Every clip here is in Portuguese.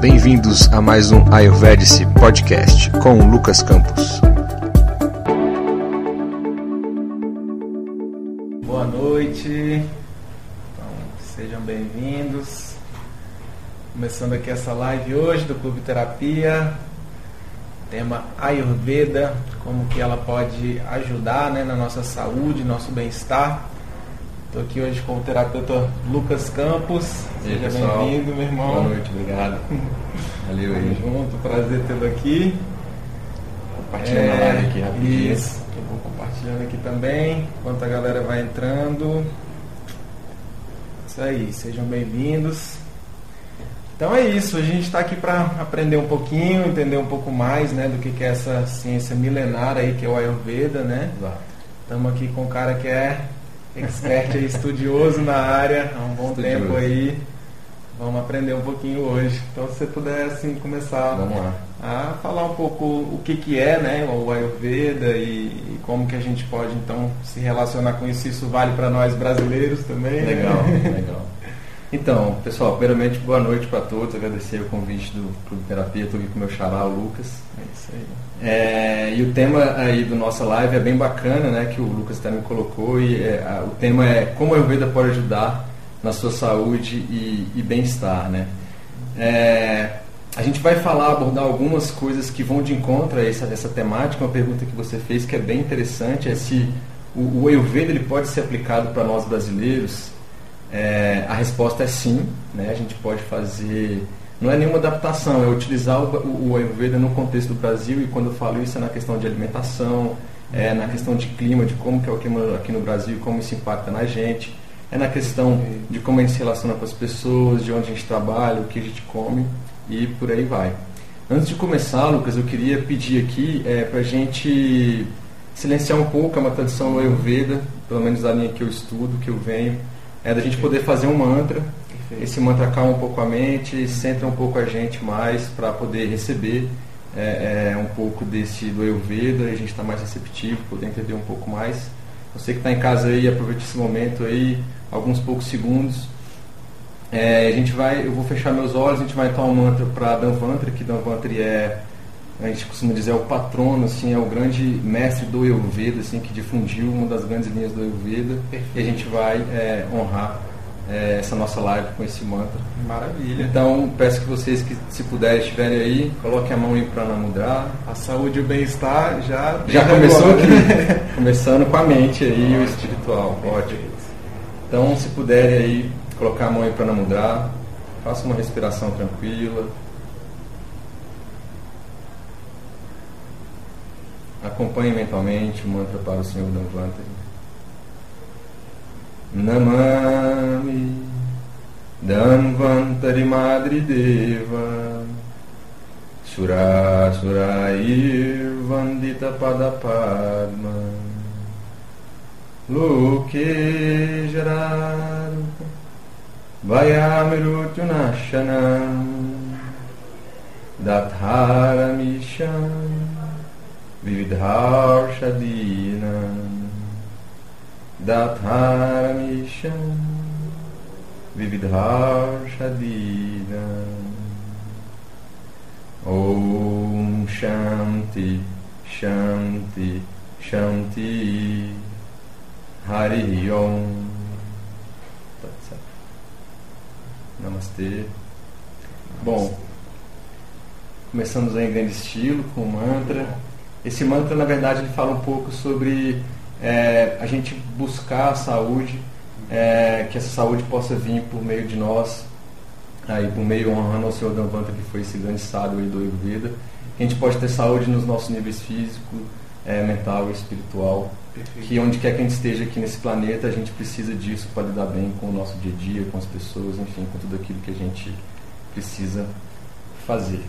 Bem-vindos a mais um Ayurvedic Podcast com Lucas Campos. Boa noite, então, sejam bem-vindos. Começando aqui essa live hoje do Clube Terapia, tema Ayurveda, como que ela pode ajudar né, na nossa saúde, nosso bem-estar. Estou aqui hoje com o terapeuta Lucas Campos. Seja bem-vindo, meu irmão. Boa noite, obrigado. Valeu Tamo aí. junto, prazer tê-lo aqui. Compartilhando a live aqui rapidinho. É, Isso, eu vou compartilhando aqui também, enquanto a galera vai entrando. Isso aí, sejam bem-vindos. Então é isso, a gente está aqui para aprender um pouquinho, entender um pouco mais né, do que, que é essa ciência milenar aí, que é o Ayurveda, né? Estamos aqui com um cara que é expert aí, estudioso na área há um bom Estudioso. tempo aí. Vamos aprender um pouquinho hoje. Então se você puder assim começar a falar um pouco o que, que é né, o Ayurveda e, e como que a gente pode então se relacionar com isso. Isso vale para nós brasileiros também. né? Legal, legal. Então, pessoal, primeiramente, boa noite para todos. Agradecer o convite do Clube Terapia. Estou aqui com o meu xará, o Lucas. É isso aí. É, e o tema aí do nossa live é bem bacana, né? Que o Lucas me colocou. E é, a- o tema é como a Ayurveda pode ajudar na sua saúde e, e bem-estar, né? É, a gente vai falar, abordar algumas coisas que vão de encontro a essa, essa temática. Uma pergunta que você fez que é bem interessante é se o, o Ayurveda ele pode ser aplicado para nós brasileiros. É, a resposta é sim, né? A gente pode fazer, não é nenhuma adaptação, é utilizar o, o, o Ayurveda no contexto do Brasil e quando eu falo isso é na questão de alimentação, é na questão de clima, de como que é o clima aqui no Brasil, e como isso impacta na gente, é na questão de como a gente se relaciona com as pessoas, de onde a gente trabalha, o que a gente come e por aí vai. Antes de começar, Lucas, eu queria pedir aqui é, para a gente silenciar um pouco, é uma tradição do Ayurveda, pelo menos da linha que eu estudo, que eu venho, é da gente poder fazer um mantra. Perfeito. Esse mantra acalma um pouco a mente, centra um pouco a gente mais para poder receber é, é, um pouco desse do Ayurveda, a gente está mais receptivo, poder entender um pouco mais. Você que está em casa aí, aproveite esse momento aí, alguns poucos segundos. É, a gente vai, eu vou fechar meus olhos, a gente vai entrar um mantra para Danvantri, que Danvantri é, a gente costuma dizer, é o patrono, assim, é o grande mestre do Ayurveda, assim, que difundiu uma das grandes linhas do Ayurveda. Perfeito. E a gente vai é, honrar é, essa nossa live com esse mantra. Maravilha. Então, peço que vocês que, se puderem, estiverem aí, coloquem a mão em Pranamudra. A saúde e o bem-estar já Já começou aqui, começando com a mente aí, o espiritual, ótimo. Então, se puderem aí, colocar a mão em Pranamudra, faça uma respiração tranquila. Acompanhe mentalmente o mantra para o Senhor Danvantari. Namami Danvantari Madri Deva Sura Surair Vandita Padapadma Loke Jararu Vayamirutunashanam Datharamisham Vividharshadinam Datharamisham Vividharshadinam Om Shanti Shanti Shanti Hari Om Tatsat. Namastê. Bom, começamos em grande estilo com o mantra. Esse mantra, na verdade, ele fala um pouco sobre é, a gente buscar a saúde, é, que essa saúde possa vir por meio de nós, aí por meio honrando ao Senhor Danvanta, que foi esse grande sábio aí do Ayurveda. Que a gente pode ter saúde nos nossos níveis físico, é, mental e espiritual. Perfeito. Que onde quer que a gente esteja aqui nesse planeta, a gente precisa disso para lidar bem com o nosso dia a dia, com as pessoas, enfim, com tudo aquilo que a gente precisa fazer.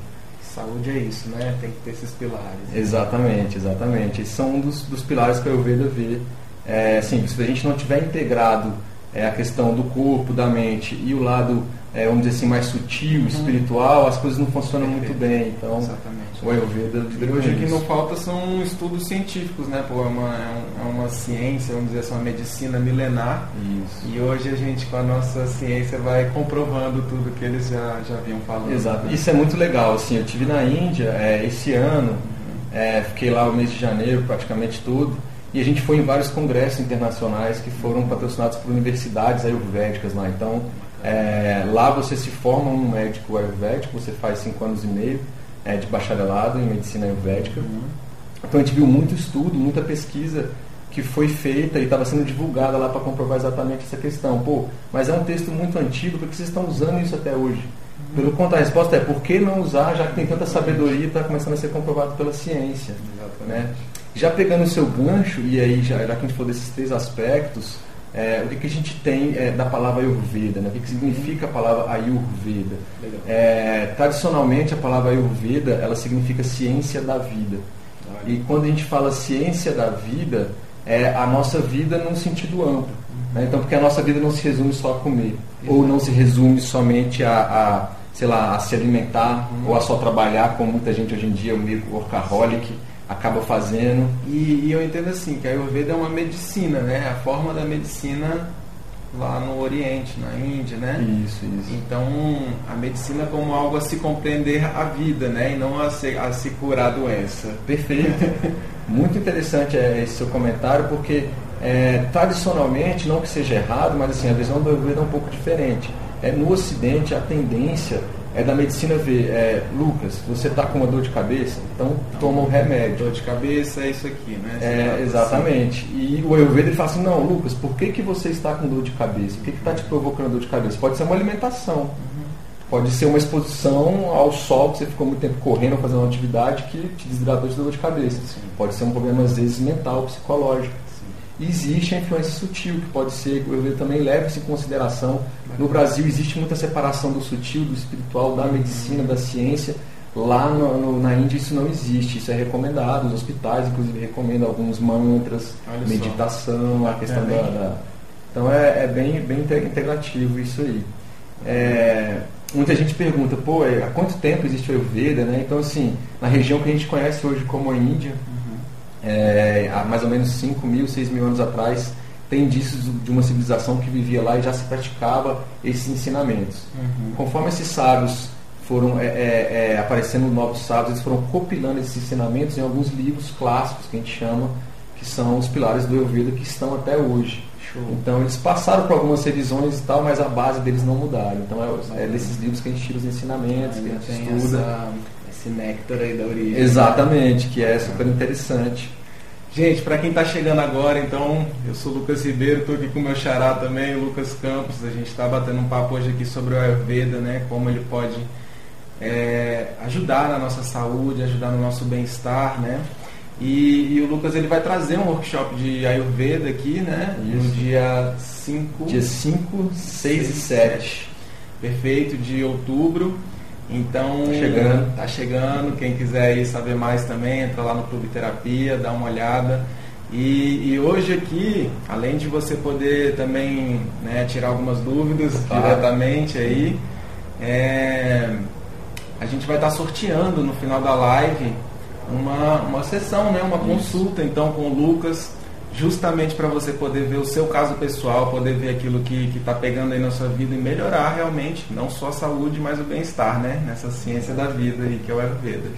Saúde é isso, né? Tem que ter esses pilares. Exatamente, exatamente. Esses são um dos, dos pilares que a Ayurveda vê. É, assim, se a gente não tiver integrado é, a questão do corpo, da mente e o lado, é, vamos dizer assim, mais sutil, uhum. espiritual, as coisas não funcionam muito bem. Então, Exatamente. o Ayurveda e hoje o que não falta são estudos científicos, né? Pô, é, uma, é, uma ciência, vamos dizer assim, uma medicina milenar. Isso. E hoje a gente, com a nossa ciência, vai comprovando tudo que eles já, já vinham falando. Exato. Né? Isso é muito legal. Assim, eu tive na Índia é, esse ano, é, fiquei lá o mês de janeiro, praticamente tudo. E a gente foi em vários congressos internacionais que foram patrocinados por universidades ayurvédicas lá. Então, é, lá você se forma um médico ayurvédico, você faz cinco anos e meio é, de bacharelado em medicina ayurvédica. Uhum. Então a gente viu muito estudo, muita pesquisa que foi feita e estava sendo divulgada lá para comprovar exatamente essa questão. Pô, mas é um texto muito antigo, porque vocês estão usando isso até hoje? Uhum. Pelo contrário, a resposta é por que não usar, já que tem tanta sabedoria e está começando a ser comprovado pela ciência. Exatamente. Né? Já pegando o seu gancho, e aí já, já que a gente falou desses três aspectos, é, o que, que, a gente tem é, da palavra Ayurveda, né? o que, que significa a palavra Ayurveda. É, tradicionalmente, a palavra Ayurveda ela significa ciência da vida. E quando a gente fala ciência da vida, é a nossa vida num sentido amplo. Né? Então, porque a nossa vida não se resume só a comer, ou não se resume somente a, a sei lá, a se alimentar, uhum. ou a só trabalhar, como muita gente hoje em dia, o meio workaholic acaba fazendo. E, e, eu entendo assim, que a Ayurveda é uma medicina, né? A forma da medicina lá no Oriente, na Índia, né? Isso, isso. Então, a medicina como algo a se compreender a vida, né? E não a se, a se curar a doença. Perfeito. Muito interessante é, esse seu comentário, porque é, tradicionalmente, não que seja errado, mas assim, a visão do Ayurveda é um pouco diferente. É, no Ocidente, a tendência é da medicina ver, é, Lucas, você está com uma dor de cabeça, então toma o um remédio. Dor de cabeça é isso aqui, né? É, exatamente. Assim. E o Ayurveda ele fala assim, não, Lucas, por que, que você está com dor de cabeça? O que está te provocando dor de cabeça? Pode ser uma alimentação, uhum. pode ser uma exposição ao sol, que você ficou muito tempo correndo, fazendo uma atividade que te desidratou de dor de cabeça. Sim. Pode ser um problema, às vezes, mental, psicológico existe a influência sutil, que pode ser, eu também leva isso em consideração. No Brasil existe muita separação do sutil, do espiritual, da medicina, da ciência. Lá no, no, na Índia isso não existe, isso é recomendado, os hospitais inclusive recomendam alguns mantras, Olha meditação, a questão da, da, Então é, é, bem, bem integrativo isso aí. É, muita gente pergunta, pô, é, há quanto tempo existe o Ayurveda, né? Então assim, na região que a gente conhece hoje como a Índia, é, há mais ou menos 5 mil, 6 mil anos atrás, tem indícios de uma civilização que vivia lá e já se praticava esses ensinamentos. Uhum. Conforme esses sábios foram é, é, é aparecendo novos sábios, eles foram compilando esses ensinamentos em alguns livros clássicos que a gente chama, que são os pilares do Ayurveda que estão até hoje. Show. Então eles passaram por algumas revisões e tal, mas a base deles não mudaram. Então é, é desses livros que a gente tira os ensinamentos, que a gente estuda. Essa esse néctar aí da origem. Exatamente, que é super interessante. Gente, para quem está chegando agora, então, eu sou o Lucas Ribeiro, estou aqui com o meu xará também, o Lucas Campos. A gente está batendo um papo hoje aqui sobre o Ayurveda, né? Como ele pode é, ajudar na nossa saúde, ajudar no nosso bem-estar, né? E, e, o Lucas ele vai trazer um workshop de Ayurveda aqui, né? Isso. No dia 5. Dia 5, 6 e 7. Perfeito, de outubro. Então, tá chegando. Tá chegando. Quem quiser saber mais também, entra lá no Clube Terapia, dá uma olhada. E, e hoje aqui, além de você poder também né, tirar algumas dúvidas claro. diretamente aí, é, a gente vai estar sorteando no final da live uma, uma sessão, né, uma Isso. consulta então com o Lucas justamente para você poder ver o seu caso pessoal, poder ver aquilo que está pegando aí na sua vida e melhorar realmente, não só a saúde, mas o bem-estar, né? Nessa ciência da vida aí, que é o Ayurveda.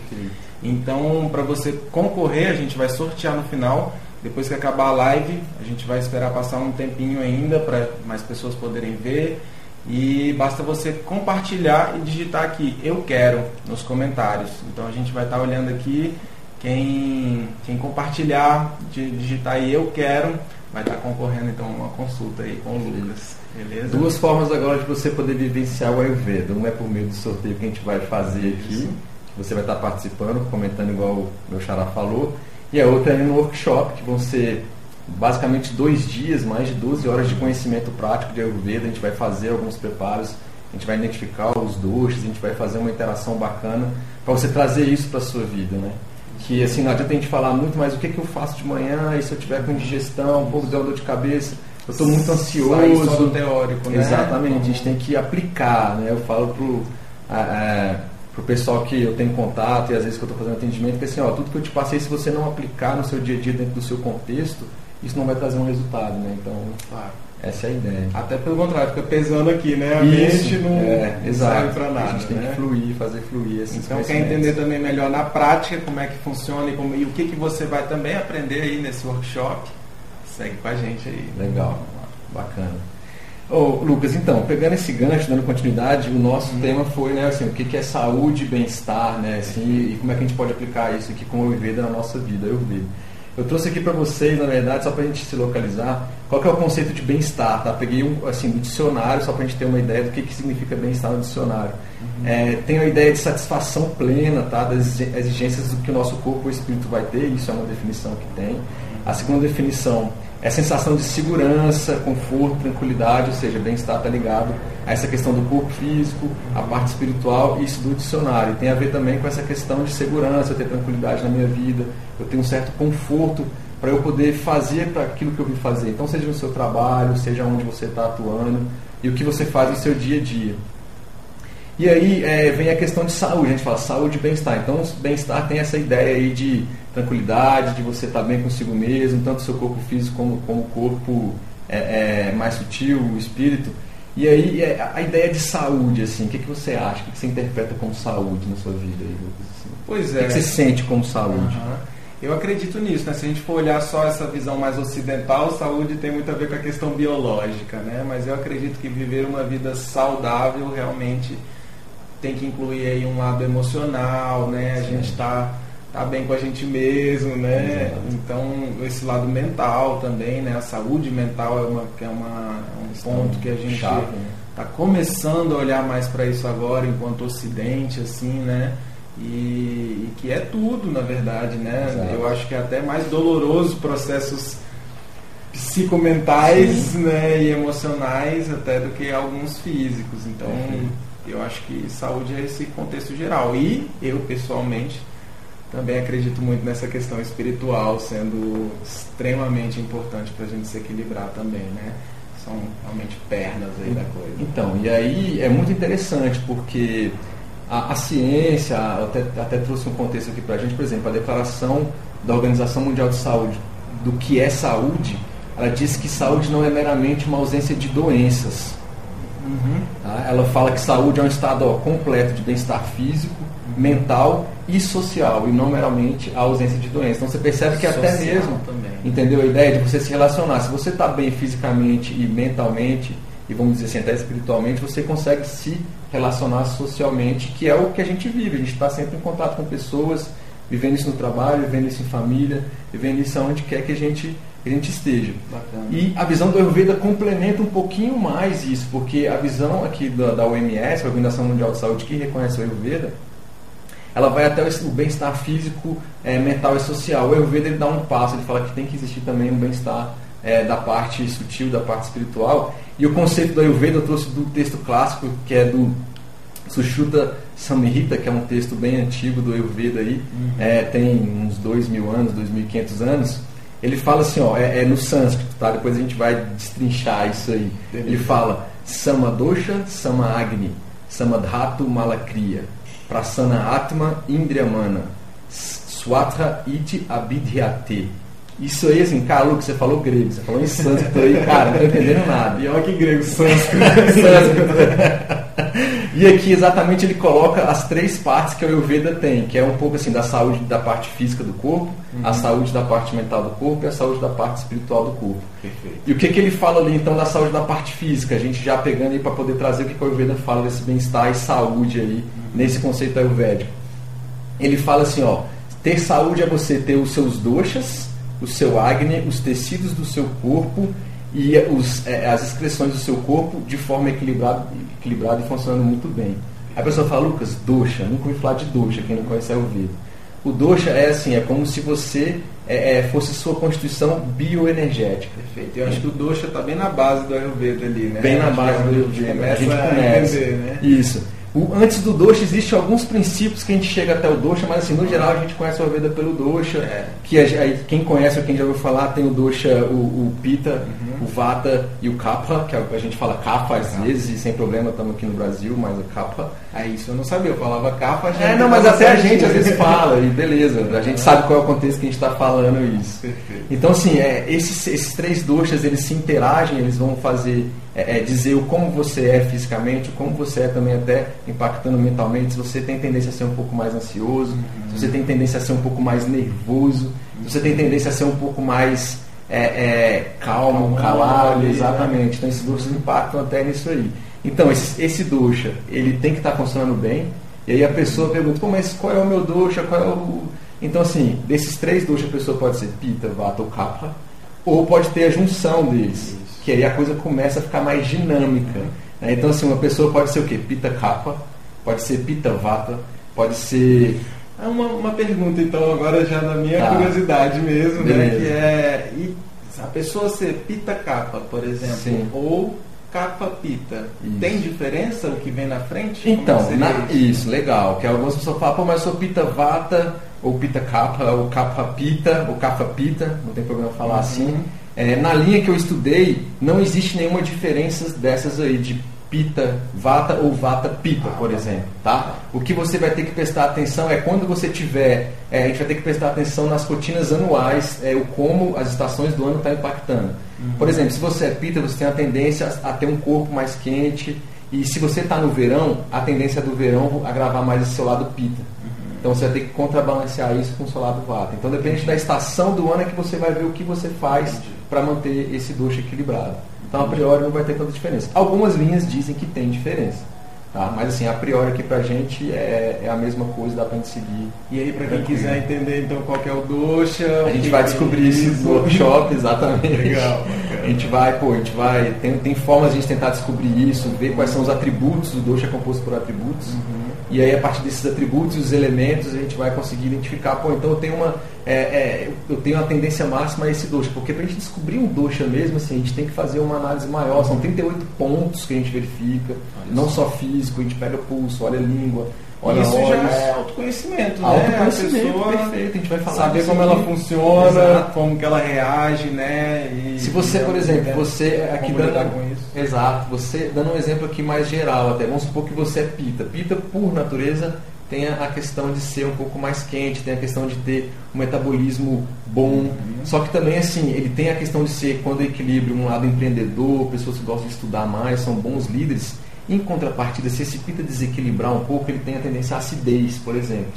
Então, para você concorrer, a gente vai sortear no final. Depois que acabar a live, a gente vai esperar passar um tempinho ainda para mais pessoas poderem ver. E basta você compartilhar e digitar aqui, eu quero, nos comentários. Então a gente vai estar tá olhando aqui quem, quem compartilhar, digitar aí eu quero, vai estar concorrendo então uma consulta aí com o Lucas. Beleza? Duas formas agora de você poder vivenciar o Ayurveda. Uma é por meio do sorteio que a gente vai fazer aqui. Você vai estar participando, comentando igual o meu xará falou. E a outra é no workshop, que vão ser basicamente dois dias, mais de 12 horas de conhecimento prático de Ayurveda. A gente vai fazer alguns preparos, a gente vai identificar os doces, a gente vai fazer uma interação bacana para você trazer isso para a sua vida, né? Que assim, não adianta a gente falar muito, mas o que, que eu faço de manhã, e se eu tiver com indigestão, um pouco de dor de cabeça, eu estou muito ansioso. Só do teórico, né? Exatamente, a gente tem que aplicar, né? Eu falo pro, a, pro pessoal que eu tenho contato e às vezes que eu estou fazendo atendimento, que assim, ó, tudo que eu te passei, se você não aplicar no seu dia a dia dentro do seu contexto, isso não vai trazer um resultado, né? Então, claro. Essa é a ideia. Até pelo contrário, fica pesando aqui, né? A isso, mente não, é, não serve para nada. A gente tem né? que fluir, fazer fluir. Esses então, quer entender também melhor na prática como é que funciona e, como, e o que, que você vai também aprender aí nesse workshop, segue com a gente aí. Legal, bacana. Ô, Lucas, então, pegando esse gancho, dando continuidade, o nosso hum. tema foi, né, assim, o que, que é saúde, bem-estar, né, assim, e como é que a gente pode aplicar isso aqui com o Ayurveda na nossa vida, eu vi. Eu trouxe aqui para vocês, na verdade, só para a gente se localizar, qual que é o conceito de bem-estar, tá? Peguei um, assim, um dicionário, só para a gente ter uma ideia do que, que significa bem-estar no dicionário. Uhum. É, tem a ideia de satisfação plena, tá? Das exigências do que o nosso corpo ou espírito vai ter, isso é uma definição que tem. A segunda definição é sensação de segurança, conforto, tranquilidade, ou seja, bem-estar está ligado a essa questão do corpo físico, a parte espiritual, isso do dicionário. Tem a ver também com essa questão de segurança, ter tranquilidade na minha vida, eu tenho um certo conforto para eu poder fazer para aquilo que eu vim fazer. Então, seja no seu trabalho, seja onde você está atuando e o que você faz no seu dia a dia. E aí é, vem a questão de saúde, a gente fala saúde e bem-estar. Então, bem-estar tem essa ideia aí de tranquilidade, de você estar tá bem consigo mesmo, tanto o seu corpo físico como, como o corpo é, é, mais sutil, o espírito. E aí é, a ideia de saúde, assim, o que, que você acha? O que, que você interpreta como saúde na sua vida, aí, Lucas? Assim? Pois é. O que, que, você sente como saúde? Uhum. Eu acredito nisso, né? Se a gente for olhar só essa visão mais ocidental, saúde tem muito a ver com a questão biológica, né? Mas eu acredito que viver uma vida saudável realmente tem que incluir aí um lado emocional, né? A gente está tá bem com a gente mesmo, né? Exato. Então esse lado mental também, né? A saúde mental é, uma, é, uma, é um ponto que a gente está né? começando a olhar mais para isso agora, enquanto Ocidente, assim, né? E, e, que é tudo, na verdade, né? Exato. Eu acho que é até mais doloroso processos psicomentais né, e emocionais até do que alguns físicos. Então, uhum. Eu acho que saúde é esse contexto geral. E eu, pessoalmente, também acredito muito nessa questão espiritual sendo extremamente importante para a gente se equilibrar também, né? São realmente pernas aí da coisa. Então, e aí é muito interessante porque a, a ciência, até, até trouxe um contexto aqui para a gente, por exemplo, a declaração da Organização Mundial de Saúde do que é saúde, ela diz que saúde não é meramente uma ausência de doenças, Uhum. Tá? Ela fala que saúde é um estado ó, completo de bem-estar físico, mental e social, e não meramente a ausência de doença. Então você percebe que social até mesmo, também. entendeu a ideia de você se relacionar. Se você está bem fisicamente e mentalmente, e vamos dizer assim, até espiritualmente, você consegue se relacionar socialmente, que é o que a gente vive. A gente está sempre em contato com pessoas, vivendo isso no trabalho, vivendo isso em família, vivendo isso aonde quer que a gente que a gente esteja. Bacana. E a visão do Ayurveda complementa um pouquinho mais isso, porque a visão aqui da, da OMS, a Organização Mundial de Saúde, que reconhece o Ayurveda, ela vai até o bem-estar físico, é, mental e social. O Ayurveda ele dá um passo, ele fala que tem que existir também um bem-estar é, da parte sutil, da parte espiritual. E o conceito do Ayurveda eu trouxe do texto clássico, que é do Sushruta Samhita, que é um texto bem antigo do Ayurveda aí, uhum. é, tem uns dois mil anos, dois mil e quinhentos anos ele fala assim, ó, é, é, no sânscrito, tá? Depois a gente vai destrinchar isso aí. Ele fala Samadosha Samagni, Samadhatu Malakriya, Prasana Atma Indriyamana, Swatra Iti Abidhyate. Isso aí, assim, cara, Lu, você falou grego, você falou em sânscrito aí, cara, não tô entendendo nada. E olha que grego, sânscrito. sânscrito. E aqui exatamente ele coloca as três partes que o Ayurveda tem, que é um pouco assim da saúde da parte física do corpo, uhum. a saúde da parte mental do corpo e a saúde da parte espiritual do corpo. Perfeito. E o que, que ele fala ali então da saúde da parte física? A gente já pegando aí para poder trazer o que, que o Ayurveda fala desse bem-estar e saúde aí, uhum. nesse conceito ayurvédico. Ele fala assim, ó, ter saúde é você ter os seus doshas, o seu Agni, os tecidos do seu corpo e os, é, as excreções do seu corpo de forma equilibrada, equilibrada e funcionando muito bem. A pessoa fala, Lucas, dosha, nunca ouvi falar de dosha, quem não conhece é ouvido. O dosha é assim, é como se você é, é, fosse sua constituição bioenergética. Perfeito. Eu acho que o dosha está bem na base do Ayurveda ali, né? Bem na base do Ayurveda. A gente começa. A entender, né? Isso. O, antes do dosha existe alguns princípios que a gente chega até o dosha, mas assim, no geral a gente conhece o Ayurveda pelo dosha, É. que a, a- quem conhece ou quem já ouviu falar tem o dosha, o, o pita, Uhum. o vata e o kapha, que a gente fala kapha às vezes, e sem problema, estamos aqui no Brasil, mas o kapha. É isso, eu não sabia, eu falava capa, já É, não, mas até a gente às vezes fala, e beleza, a gente sabe qual é o contexto que a gente está falando isso. Perfeito. Então, assim, é, esses, esses três doshas, eles se interagem, eles vão fazer, é, é, dizer o como você é fisicamente, o como você é também até impactando mentalmente, se você tem tendência a ser um pouco mais ansioso, se você tem tendência a ser um pouco mais nervoso, se você tem tendência a ser um pouco mais é, é, calmo, calado, né? exatamente. Então, esses doshas impactam até nisso aí. Então, esse, esse ele tem que estar funcionando bem, e aí a pessoa pergunta, Pô, mas qual é o meu dosha, qual é o... Então, assim, desses três doshas, a pessoa pode ser pita, vata ou kapha, ou pode ter a junção deles. Que aí a coisa começa a ficar mais dinâmica. né? Então, assim, uma pessoa pode ser o quê? Pita kapha, pode ser pita vata, pode ser... É uma, uma pergunta, então, agora já da minha Tá. curiosidade mesmo, né? Beleza. Que é e a pessoa ser pita capa, por exemplo, Sim. ou capa pita, Isso. tem diferença o que vem na frente? Então, na- isso? isso, legal. Que algumas pessoas falam, pô, mas eu sou pita vata, ou pita kapha, ou kapha pita, ou kapha pita, não tem problema falar Uhum. assim. É, na linha que eu estudei, não existe nenhuma diferença dessas aí, de pita vata ou vata pita, por tá. exemplo. Tá? O que você vai ter que prestar atenção é quando você tiver, é, a gente vai ter que prestar atenção nas rotinas anuais, é, o como as estações do ano estão impactando. Por exemplo, se você é pita, você tem a tendência a ter um corpo mais quente, e se você está no verão, a tendência do verão agravar mais esse seu lado pita. Então você vai ter que contrabalancear isso com o seu lado vata. Então depende da estação do ano é que você vai ver o que você faz Entendi. Para manter esse dosha equilibrado. Então a priori não vai ter tanta diferença. Algumas linhas dizem que tem diferença. Tá? Mas assim, a priori aqui pra gente é, é a mesma coisa, dá pra gente seguir. E aí, para quem Tranquilo. quiser entender então qual que é o dosha, A gente vai que descobrir isso no workshop, exatamente. Legal, bacana. A gente vai, pô, a gente vai. Tem, tem formas de a gente tentar descobrir isso, ver quais são os atributos, o dosha é composto por atributos. Uhum. E aí, a partir desses atributos e os elementos, a gente vai conseguir identificar, pô, então eu tenho uma, é, é, eu tenho uma tendência máxima a esse dosha. Porque para a gente descobrir um dosha mesmo, assim, a gente tem que fazer uma análise maior. São 38 pontos que a gente verifica, não só físico, a gente pega pulso, olha a língua, olha Isso olhos. já é autoconhecimento, né? Autoconhecimento, a pessoa perfeito, a gente vai falar saber como ela funciona, Exato. como que ela reage, né? E- Se você, por exemplo, né? você aqui dando, com isso. exato, você dando um exemplo aqui mais geral até, vamos supor que você é pita. Pita, por natureza, tem a a questão de ser um pouco mais quente, tem a questão de ter um metabolismo bom. Uhum. Só que também, assim, ele tem a questão de ser, quando equilíbrio, um lado empreendedor, pessoas que gostam de estudar mais, são bons líderes. Em contrapartida, se esse pita desequilibrar um pouco, ele tem a tendência à acidez, por exemplo.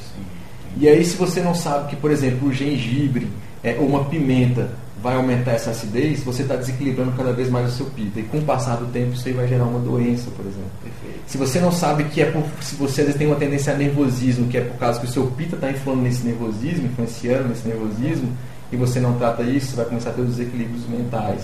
E aí, se você não sabe que, por exemplo, o gengibre é, ou uma pimenta vai aumentar essa acidez, você está desequilibrando cada vez mais o seu pita. E com o passar do tempo, isso aí vai gerar uma doença, por exemplo. Perfeito. Se você não sabe que é por. Se você às vezes tem uma tendência a nervosismo, que é por causa que o seu pita está influindo nesse nervosismo, influenciando nesse nervosismo, e você não trata isso, você vai começar a ter os desequilíbrios mentais.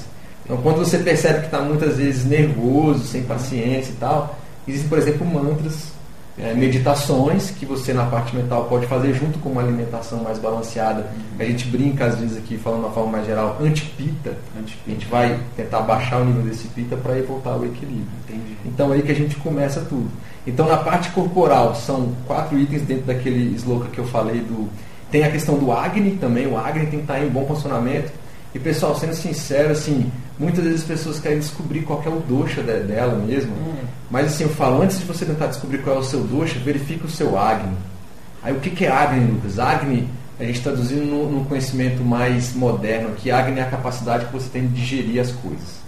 Então, quando você percebe que está muitas vezes nervoso, sem paciência e tal, existem, por exemplo, mantras, é, meditações que você na parte mental pode fazer junto com uma alimentação mais balanceada. A gente brinca às vezes aqui, falando de uma forma mais geral, antipita. A gente vai tentar baixar o nível desse pita para ir voltar ao equilíbrio. Entendi. Então é aí que a gente começa tudo. Então na parte corporal são quatro itens dentro daquele slogan que eu falei do. Tem a questão do Agni também, o Agni tem que estar em bom funcionamento. E pessoal, sendo sincero, assim, muitas vezes as pessoas querem descobrir qual que é o dosha de- dela mesmo. Hum. Mas assim, eu falo, antes de você tentar descobrir qual é o seu dosha, verifique o seu Agni. Aí o que, que é Agni, Lucas? Agni, a gente traduzindo no, no conhecimento mais moderno aqui, Agni é a capacidade que você tem de digerir as coisas.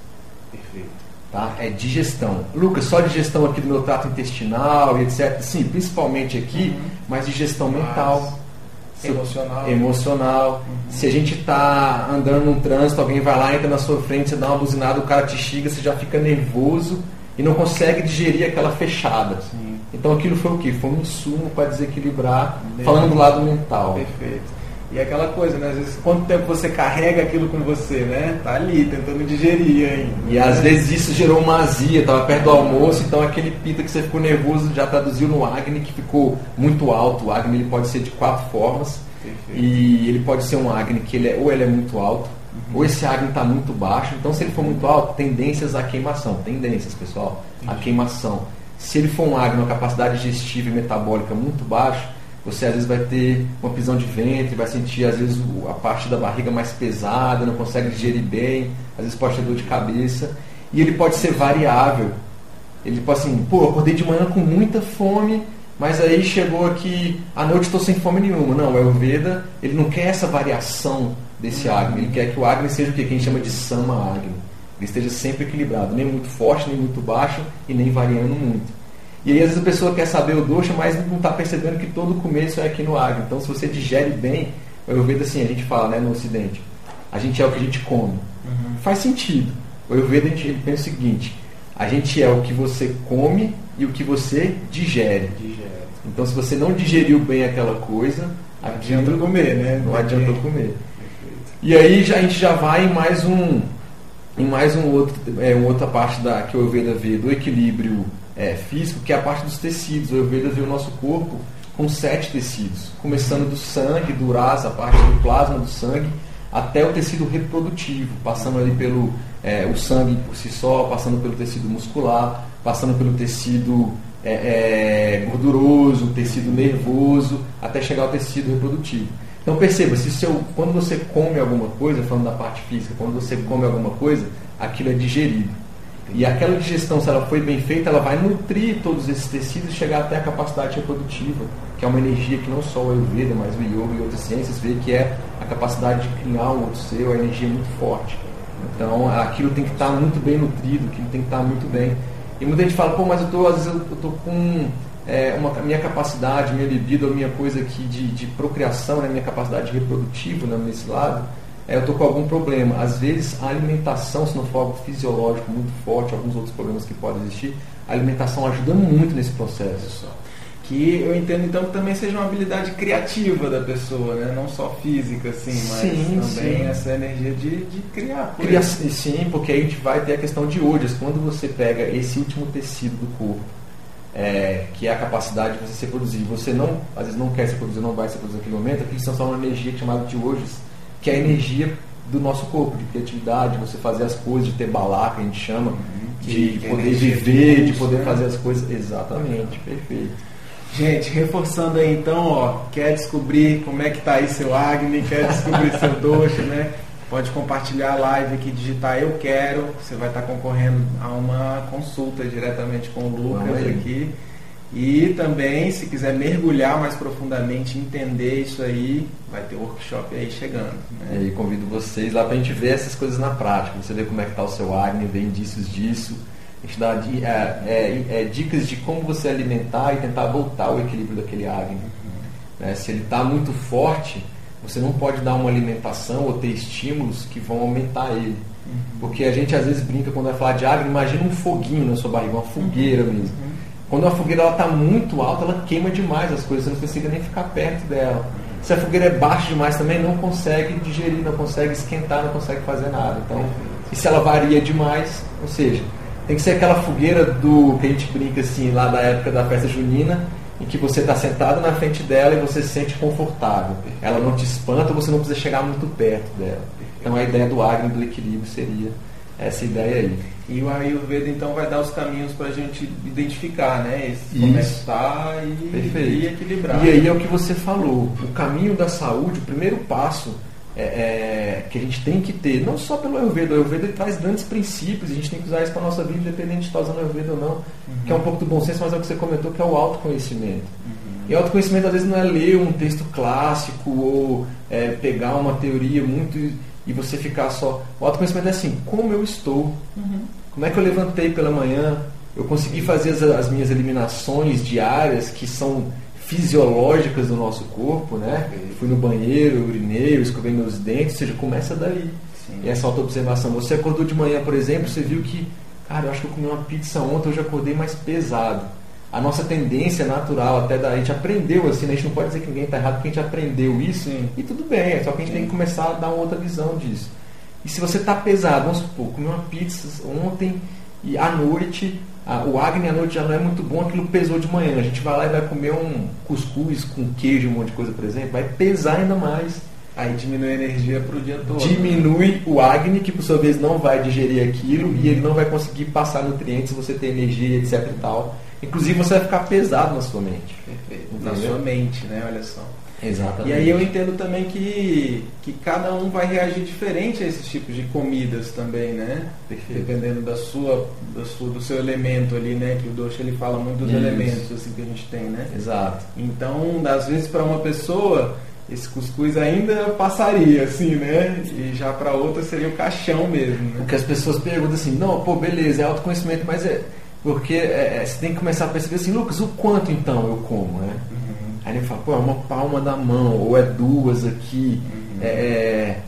Perfeito. Tá? É digestão. Lucas, só digestão aqui do meu trato intestinal e etc. Sim, principalmente aqui, mas digestão Mas mental, Emocional. emocional. Se a gente está andando num trânsito, alguém vai lá, entra na sua frente, você dá uma buzinada, o cara te xinga, você já fica nervoso e não consegue digerir aquela fechada. Sim. Então aquilo foi o quê? Foi um insumo para desequilibrar, Bem. falando do lado mental. Perfeito. E aquela coisa, né? Às vezes, quanto tempo você carrega aquilo com você, né? Tá ali, tentando digerir ainda. E às vezes isso gerou uma azia, estava perto do almoço, então aquele pita que você ficou nervoso já traduziu no Agni, que ficou muito alto. O Agni ele pode ser de quatro formas. Perfeito. E ele pode ser um Agni que ele é, ou ele é muito alto, ou esse Agni está muito baixo. Então, se ele for muito alto, tendências à queimação. Tendências, pessoal, à Entendi. queimação. Se ele for um Agni, uma capacidade digestiva e metabólica muito baixa, você às vezes vai ter uma prisão de ventre, vai sentir às vezes a parte da barriga mais pesada, não consegue digerir bem, às vezes pode ter dor de cabeça. E ele pode ser variável. Ele pode assim, pô, acordei de manhã com muita fome, mas aí chegou aqui, à noite estou sem fome nenhuma. Não, o Ayurveda, ele não quer essa variação desse Agni. Ele quer que o Agni seja o que a gente chama de Sama Agni. Ele esteja sempre equilibrado, nem muito forte, nem muito baixo e nem variando muito. E aí às vezes a pessoa quer saber o dosha, mas não está percebendo que todo o começo é aqui no Agni. Então se você digere bem, o Ayurveda assim, a gente fala né, no Ocidente, a gente é o que a gente come. Uhum. Faz sentido. O Ayurveda a gente pensa o seguinte, a gente é o que você come e o que você digere. digere. Então se você não digeriu bem aquela coisa, não adianta comer, né? Não, não adianta comer. E aí já, a gente já vai em mais um em mais um outro, é, uma outra parte da, que o Ayurveda vê do equilíbrio é, físico, que é a parte dos tecidos. O Ayurveda vê o nosso corpo com sete tecidos, começando do sangue, do rasa, a parte do plasma do sangue, até o tecido reprodutivo, passando ali pelo é, o sangue por si só, passando pelo tecido muscular, passando pelo tecido é, é, gorduroso, tecido nervoso, até chegar ao tecido reprodutivo. Então perceba, se seu, quando você come alguma coisa, falando da parte física, quando você come alguma coisa, aquilo é digerido. E aquela digestão, se ela foi bem feita, ela vai nutrir todos esses tecidos e chegar até a capacidade reprodutiva, que é uma energia que não só o Ayurveda, mas o Yoga e outras ciências vê que é a capacidade de criar um outro ser, uma energia muito forte. Então aquilo tem que estar muito bem nutrido, aquilo tem que estar muito bem. E muita gente fala, pô, mas eu tô, às vezes eu estou com é, uma, minha capacidade, minha libido, minha coisa aqui de, de procriação, né, minha capacidade reprodutiva né, nesse lado, eu estou com algum problema. Às vezes a alimentação, se não for algo fisiológico muito forte, alguns outros problemas que podem existir, a alimentação ajuda muito nesse processo. Que eu entendo então que também seja uma habilidade criativa da pessoa, né? não só física, assim, mas sim, também sim. essa energia de, de criar. Cria, sim, porque aí a gente vai ter a questão de ojas. Quando você pega esse último tecido do corpo é, que é a capacidade de você se produzir. Você não, às vezes não quer se produzir, não vai se produzir naquele momento, aquilo são só uma energia chamada de hoje, que é a energia do nosso corpo, de criatividade, você fazer as coisas, de ter que a gente chama, uhum. de, de poder viver, de poder né? fazer as coisas. Exatamente, perfeito. Gente, reforçando aí então, ó, quer descobrir como é que tá aí seu Agni, quer descobrir seu Doxa, né? Pode compartilhar a live aqui, digitar eu quero. Você vai estar concorrendo a uma consulta diretamente com o Lucas aqui. E também, se quiser mergulhar mais profundamente, entender isso aí, vai ter workshop aí chegando. Né? E convido vocês lá para a gente ver essas coisas na prática. Você vê como é que está o seu Agni, vê indícios disso. A gente dá é, é, é, dicas de como você alimentar e tentar voltar ao equilíbrio daquele Agni. Uhum. Né? Se ele está muito forte, você não pode dar uma alimentação ou ter estímulos que vão aumentar ele. Uhum. Porque a gente às vezes brinca quando vai falar de água, imagina um foguinho na sua barriga, uma fogueira mesmo. Uhum. Quando a fogueira está muito alta, ela queima demais as coisas, você não consegue nem ficar perto dela. Se a fogueira é baixa demais também, não consegue digerir, não consegue esquentar, não consegue fazer nada. Então, e se ela varia demais, ou seja, tem que ser aquela fogueira do que a gente brinca assim, lá da época da festa junina, em que você está sentado na frente dela e você se sente confortável. Ela não te espanta, você não precisa chegar muito perto dela. Então a ideia do Agni do equilíbrio seria essa ideia aí. E o Ayurveda então vai dar os caminhos para a gente identificar, né? Esse, começar e, e equilibrar. E aí é o que você falou. O caminho da saúde, o primeiro passo é, é, que a gente tem que ter, não só pelo Ayurveda, o Ayurveda traz grandes princípios, a gente tem que usar isso para a nossa vida, independente de estar usando Ayurveda ou não, uhum. que é um pouco do bom senso, mas é o que você comentou, que é o autoconhecimento. Uhum. E autoconhecimento às vezes não é ler um texto clássico ou é, pegar uma teoria muito e você ficar só. O autoconhecimento é assim, como eu estou, uhum. como é que eu levantei pela manhã, eu consegui fazer as, as minhas eliminações diárias que são fisiológicas do nosso corpo, né? Fui no banheiro, urinei, escovei meus dentes, ou seja, começa daí. Sim. E essa autoobservação. Você acordou de manhã, por exemplo, você viu que, cara, eu acho que eu comi uma pizza ontem, hoje acordei mais pesado. A nossa tendência natural, até da, a gente aprendeu assim, né? a gente não pode dizer que ninguém está errado porque a gente aprendeu isso Sim. e tudo bem, só que a gente Sim. tem que começar a dar uma outra visão disso. E se você está pesado, vamos supor, comi uma pizza ontem e à noite ah, o Agni à noite já não é muito bom, aquilo pesou de manhã. A gente vai lá e vai comer um cuscuz com queijo, um monte de coisa, por exemplo, vai pesar ainda mais. Aí diminui a energia para o dia todo. Diminui o Agni, que por sua vez não vai digerir aquilo uhum. e ele não vai conseguir passar nutrientes se você tem energia, etc e tal. Inclusive você vai ficar pesado na sua mente. Perfeito. Na sua mente, né? Olha só. Exatamente. E aí eu entendo também que, que cada um vai reagir diferente a esses tipos de comidas também, né? Perfeito. Dependendo da sua, da sua, do seu elemento ali, né? Que o Doxa ele fala muito dos Isso. elementos assim que a gente tem, né? Exato. Então, às vezes para uma pessoa esse cuscuz ainda passaria, assim, né? E já para outra seria o caixão mesmo, né? Porque as pessoas perguntam assim, não, pô, beleza, é autoconhecimento, mas é. Porque é, é, você tem que começar a perceber assim, Lucas, o quanto então eu como, né? Uhum. Aí ele fala, pô, é uma palma da mão, ou é duas aqui. Uhum. É, é,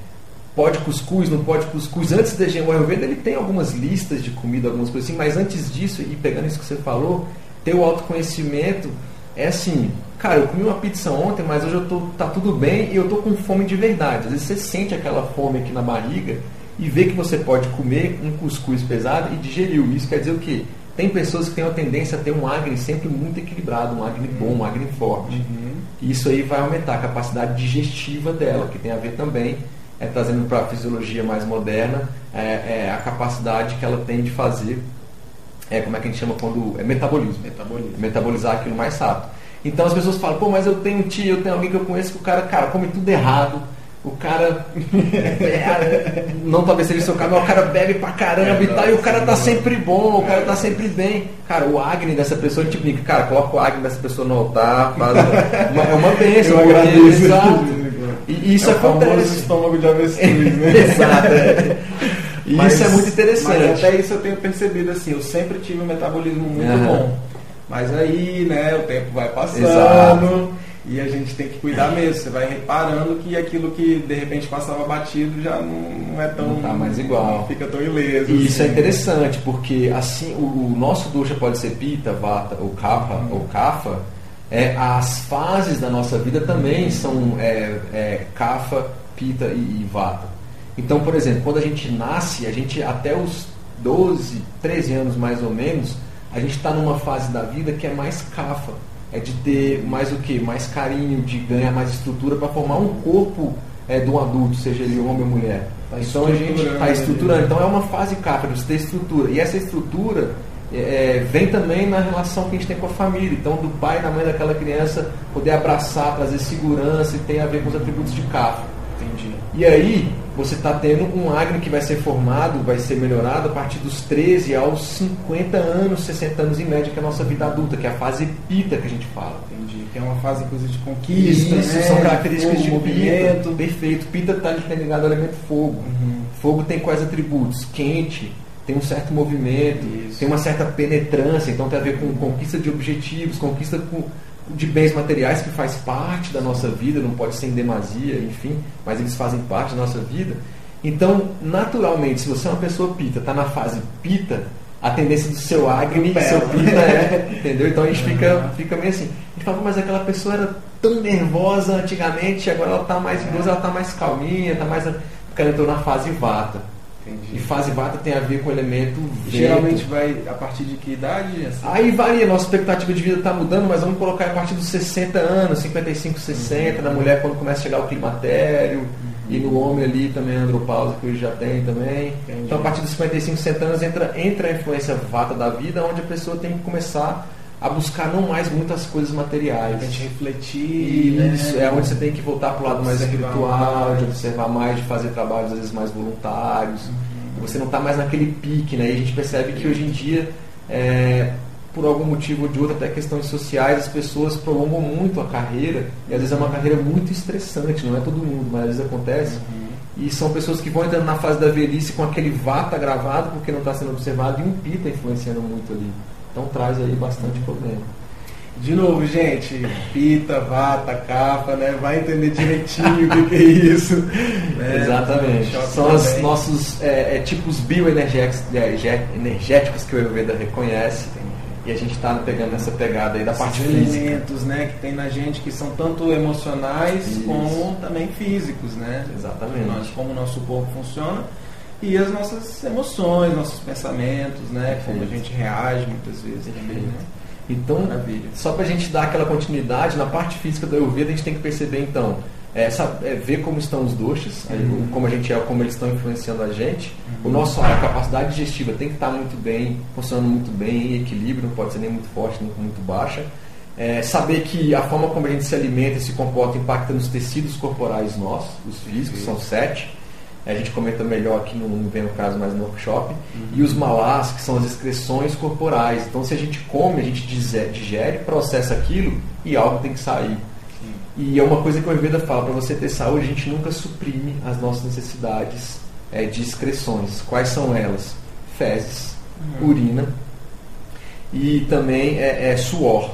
pode cuscuz, não pode cuscuz. Antes da gente, o Ayurveda ele tem algumas listas de comida, algumas coisas assim, mas antes disso, e pegando isso que você falou, ter o autoconhecimento é assim, cara, eu comi uma pizza ontem, mas hoje eu tô, tá tudo bem e eu tô com fome de verdade. Às vezes você sente aquela fome aqui na barriga e vê que você pode comer um cuscuz pesado e digeriu. Isso quer dizer o quê? Tem pessoas que têm uma tendência a ter um acne sempre muito equilibrado, um acne bom, um acne forte. Uhum. E isso aí vai aumentar a capacidade digestiva dela, que tem a ver também, é, trazendo para a fisiologia mais moderna, é, é, a capacidade que ela tem de fazer, é, como é que a gente chama quando. É metabolismo. Metabolismo. Metabolizar aquilo mais rápido. Então as pessoas falam, pô, mas eu tenho um tio, eu tenho alguém que eu conheço que o cara, cara, come tudo errado. O cara. é, não talvez seja o seu caso, mas o cara bebe pra caramba É, e tal, e o cara tá sempre bom, o cara tá sempre bem. Cara, o Agni dessa pessoa, gente brinca, cara, coloca o Agni dessa pessoa no altar, faz uma, é uma bênção, Eu agradeço. exato. E isso é o acontece. estômago de avestruz, né? Exato. é. E Mas- isso é muito interessante. Mas até isso eu tenho percebido assim, eu sempre tive um metabolismo muito Aham. bom. Mas aí, né, o tempo vai passando Exato. E a gente tem que cuidar mesmo. Você vai reparando que aquilo que de repente passava batido já não, é tão. Não tá mais igual. Não fica tão ileso. E isso é assim. interessante, porque assim o, o nosso dosha pode ser pita, vata ou kapha ou kapha. É, as fases da nossa vida também são é, é, kapha, pita e, e vata. Então, por exemplo, quando a gente nasce, a gente até os 12, 13 anos mais ou menos, a gente está numa fase da vida que é mais kapha. É de ter mais o que? Mais carinho, de ganhar mais estrutura para formar um corpo é, de um adulto, seja ele homem ou mulher. Tá então a gente está ali. estruturando. Então é uma fase de você ter estrutura. E essa estrutura é, é, vem também na relação que a gente tem com a família. Então, do pai e da mãe daquela criança poder abraçar, trazer segurança e tem a ver com os atributos de kapha. Entendi. E aí, você está tendo um Agni que vai ser formado, vai ser melhorado a partir dos 13 aos 50 anos, 60 anos em média, que é a nossa vida adulta, que é a fase pita que a gente fala. Entendi. Que é uma fase, inclusive, de conquista. Isso, né? são características de fogo, movimento. movimento. Perfeito. Pita está ligado ao elemento fogo. Uhum. Fogo tem quais atributos? Quente, tem um certo movimento, Isso. tem uma certa penetrância, então tem a ver com conquista de objetivos, conquista com- de bens materiais que faz parte da nossa vida, não pode ser em demasia, enfim, mas eles fazem parte da nossa vida. Então, naturalmente, se você é uma pessoa pita, está na fase pita, a tendência do seu Agni, Pela. seu pita é, entendeu? Então a gente fica, fica meio assim. A gente fala, mas aquela pessoa era tão nervosa antigamente, agora ela está mais idosa, ela está mais calminha, está mais. Porque ela entrou na fase vata. E Entendi. fase vata tem a ver com o elemento vento. Geralmente vai a partir de que idade? Assim? Aí varia, nossa expectativa de vida está mudando, mas vamos colocar a partir dos 60 anos, 55, 60, na mulher quando começa a chegar o climatério, e no homem ali também a andropausa que hoje já tem também. Entendi. Então a partir dos 55, 60 anos entra, entra a influência vata da vida, onde a pessoa tem que começar a buscar não mais muitas coisas materiais. a gente refletir. Isso, né? é onde você tem que voltar para o lado mais espiritual, mais. de observar mais, de fazer trabalhos às vezes mais voluntários. Uhum. Você não está mais naquele pique, né? E a gente percebe que hoje em dia, é, por algum motivo ou de outro, até questões sociais, as pessoas prolongam muito a carreira, e às vezes é uma carreira muito estressante, não é todo mundo, mas às vezes acontece. Uhum. E são pessoas que vão entrando na fase da velhice com aquele vata gravado porque não está sendo observado e um pita influenciando muito ali. Então traz aí bastante problema. De novo, gente, pita, vata, capa, né? Vai entender direitinho o que, é isso. né? Exatamente. São os nossos é, é, tipos bioenergéticos que o Ayurveda reconhece. E a gente está pegando essa pegada aí da parte Esses física. elementos, né, que tem na gente que são tanto emocionais Isso. como também físicos, né? Exatamente. Nós, como o nosso corpo funciona e as nossas emoções, nossos pensamentos, né? Como a gente reage muitas vezes também, né? Então, Maravilha. só para a gente dar aquela continuidade, na parte física do Ayurveda, a gente tem que perceber então é, sabe, é, ver como estão os doxas, uhum. como a gente é, como eles estão influenciando a gente. Uhum. O nosso, a capacidade digestiva tem que estar muito bem, funcionando muito bem, em equilíbrio, não pode ser nem muito forte, nem muito baixa. É, saber que a forma como a gente se alimenta e se comporta impacta nos tecidos corporais nossos, os físicos, são sete. A gente comenta melhor aqui, não, não vem o caso mais no workshop. Uhum. E os malás, que são as excreções corporais. Então, se a gente come, a gente digere, processa aquilo e algo tem que sair. E é uma coisa que o Ayurveda fala, para você ter saúde, a gente nunca suprime as nossas necessidades é, de excreções. Quais são elas? Fezes, uhum. urina e também é, é suor.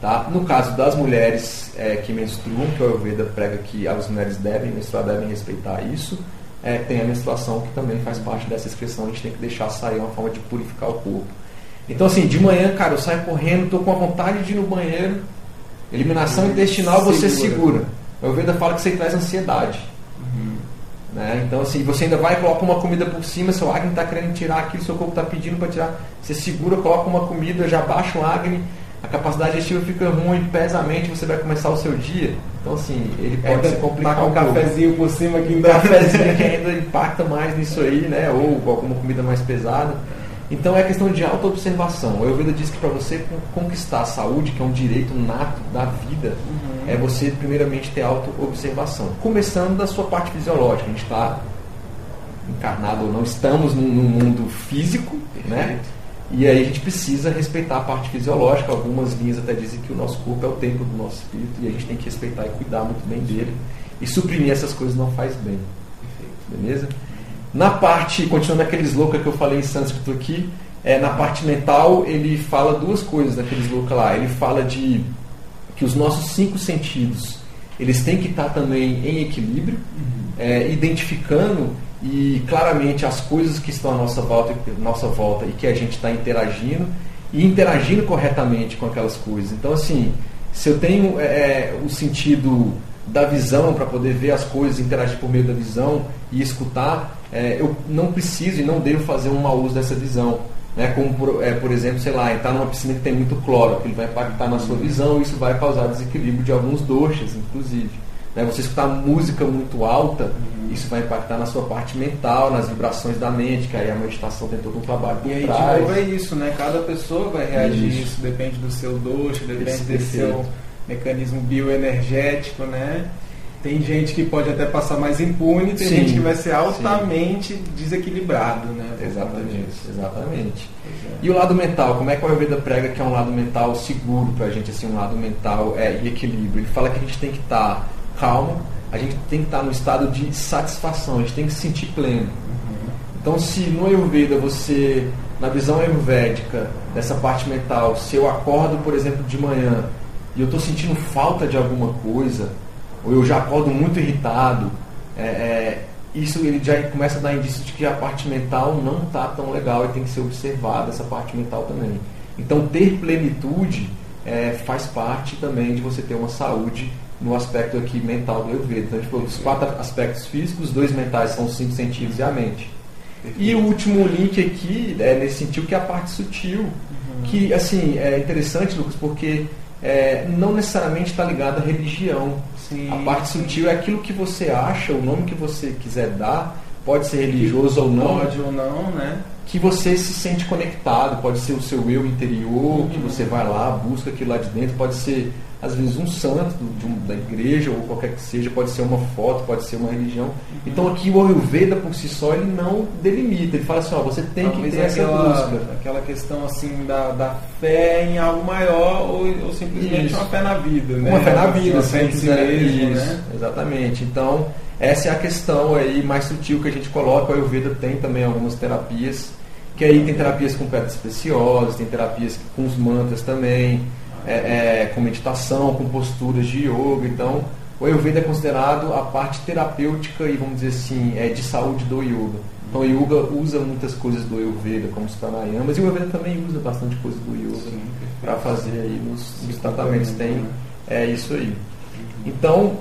Tá? No caso das mulheres é, que menstruam, que o Ayurveda prega que as mulheres devem menstruar, devem respeitar isso, é, tem a menstruação que também faz parte dessa excreção, a gente tem que deixar sair, uma forma de purificar o corpo. Então assim, de manhã, cara, eu saio correndo, estou com a vontade de ir no banheiro, Eliminação intestinal você segura. O Ayurveda fala que você traz ansiedade. Uhum. Né? Então, assim, você ainda vai e coloca uma comida por cima, seu Agni está querendo tirar aquilo, seu corpo está pedindo para tirar. Você segura, coloca uma comida, já baixa o Agni, a capacidade digestiva fica ruim, pesa a mente, você vai começar o seu dia. Então, assim, ele pode ainda se complicar tá um, um cafezinho por cima que ainda... Um cafezinho que ainda impacta mais nisso aí, né? Ou alguma comida mais pesada. Então é questão de autoobservação. O Ayurveda diz que para você conquistar a saúde, que é um direito nato da vida, uhum. é você primeiramente ter autoobservação. Começando da sua parte fisiológica. A gente está encarnado ou não, estamos num, num mundo físico, né? E aí a gente precisa respeitar a parte fisiológica. Algumas linhas até dizem que o nosso corpo é o templo do nosso espírito e a gente tem que respeitar e cuidar muito bem dele. E suprimir essas coisas não faz bem. Beleza? Na parte, continuando aquele sloka que eu falei em sânscrito aqui, é, na parte mental ele fala duas coisas naquele sloka lá. Ele fala de que os nossos cinco sentidos eles têm que estar também em equilíbrio, uhum. é, identificando e claramente as coisas que estão à nossa volta, nossa volta e que a gente está interagindo e interagindo corretamente com aquelas coisas. Então, assim, se eu tenho é, é o sentido da visão para poder ver as coisas, interagir por meio da visão e escutar, é, eu não preciso e não devo fazer um mau uso dessa visão. Né? Como, por, é, por exemplo, sei lá, entrar numa piscina que tem muito cloro, que ele vai impactar na sua visão e isso vai causar desequilíbrio de alguns doxas, inclusive. Né? Você escutar música muito alta, uhum. isso vai impactar na sua parte mental, nas vibrações da mente, que aí a meditação tem todo um trabalho por E aí, trás. de novo, é isso, né? Cada pessoa vai reagir isso, isso depende do seu doce, depende do seu mecanismo bioenergético, né? Tem gente que pode até passar mais impune, tem sim, gente que vai ser altamente sim. desequilibrado, né? Exatamente, exatamente. É. E o lado mental, como é que o Ayurveda prega que é um lado mental seguro para a gente, assim, um lado mental é, e equilíbrio? Ele fala que a gente tem que estar tá calmo, a gente tem que estar no estado de satisfação, a gente tem que se sentir pleno. Uhum. Então, se no Ayurveda você, na visão ayurvédica, dessa parte mental, se eu acordo, por exemplo, de manhã e eu estou sentindo falta de alguma coisa, ou eu já acordo muito irritado, é, é, isso ele já começa a dar indício de que a parte mental não está tão legal e tem que ser observada essa parte mental também. Então ter plenitude é, faz parte também de você ter uma saúde no aspecto aqui mental do Ayurveda. Então falou dos quatro aspectos físicos, os dois mentais são os cinco sentidos e a mente. E o último link aqui é nesse sentido que é a parte sutil, uhum. que assim é interessante, Lucas, porque é, não necessariamente está ligado à religião. Sim. A parte sutil é aquilo que você acha, o nome que você quiser dar, pode ser religioso ou não. Pode ou não, né? Que você se sente conectado, pode ser o seu eu interior, uhum. que você vai lá, busca aquilo lá de dentro, pode ser às vezes um santo de um, da igreja ou qualquer que seja, pode ser uma foto, pode ser uma religião. Então aqui o Ayurveda por si só ele não delimita, ele fala assim, ó, você tem Talvez que ter aquela, essa busca. Aquela questão assim da, da fé em algo maior ou, ou simplesmente isso. uma fé na vida, né? Uma fé na vida, uma fé em si mesmo, isso, né? Exatamente. Então essa é a questão aí mais sutil que a gente coloca. O Ayurveda tem também algumas terapias, que aí tem terapias com pedras preciosas, tem terapias com os mantras também é, é, com meditação, com posturas de yoga. Então, o Ayurveda é considerado a parte terapêutica e, vamos dizer assim, é, de saúde do yoga. Então, o yoga usa muitas coisas do Ayurveda, como os pranayamas, e o Ayurveda também usa bastante coisa do yoga para fazer aí nos, nos tratamentos. Tem é isso aí. Então,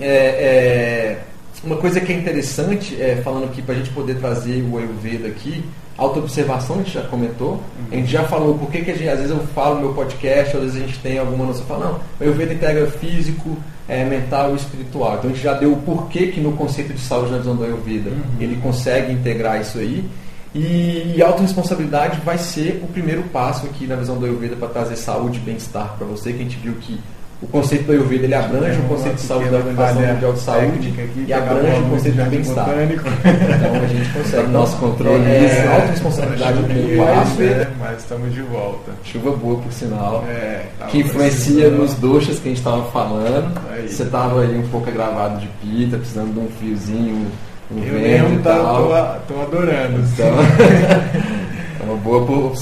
é, é, uma coisa que é interessante, é, falando aqui para a gente poder trazer o Ayurveda aqui, autoobservação a gente já comentou, uhum. a gente já falou por que, que a gente, às vezes eu falo no meu podcast, às vezes a gente tem alguma noção, fala, não, o Ayurveda integra físico, é, mental e espiritual. Então a gente já deu o porquê que no conceito de saúde na visão do Ayurveda uhum. ele consegue integrar isso aí. E, e autorresponsabilidade vai ser o primeiro passo aqui na visão do Ayurveda para trazer saúde e bem-estar para você, que a gente viu que o conceito do Ayurveda ele abrange o conceito de saúde da Organização Mundial de Saúde e abrange o conceito de bem-estar. Então a gente consegue. Nosso controle é, é autorresponsabilidade do primeiro passo. É, mas estamos de volta. Chuva boa, por sinal. É, que influencia nos doxas que a gente estava falando. Aí. Você estava aí um pouco agravado de pita, precisando de um fiozinho, um Eu vento e tá, tal. Tô adorando. Então, é uma boa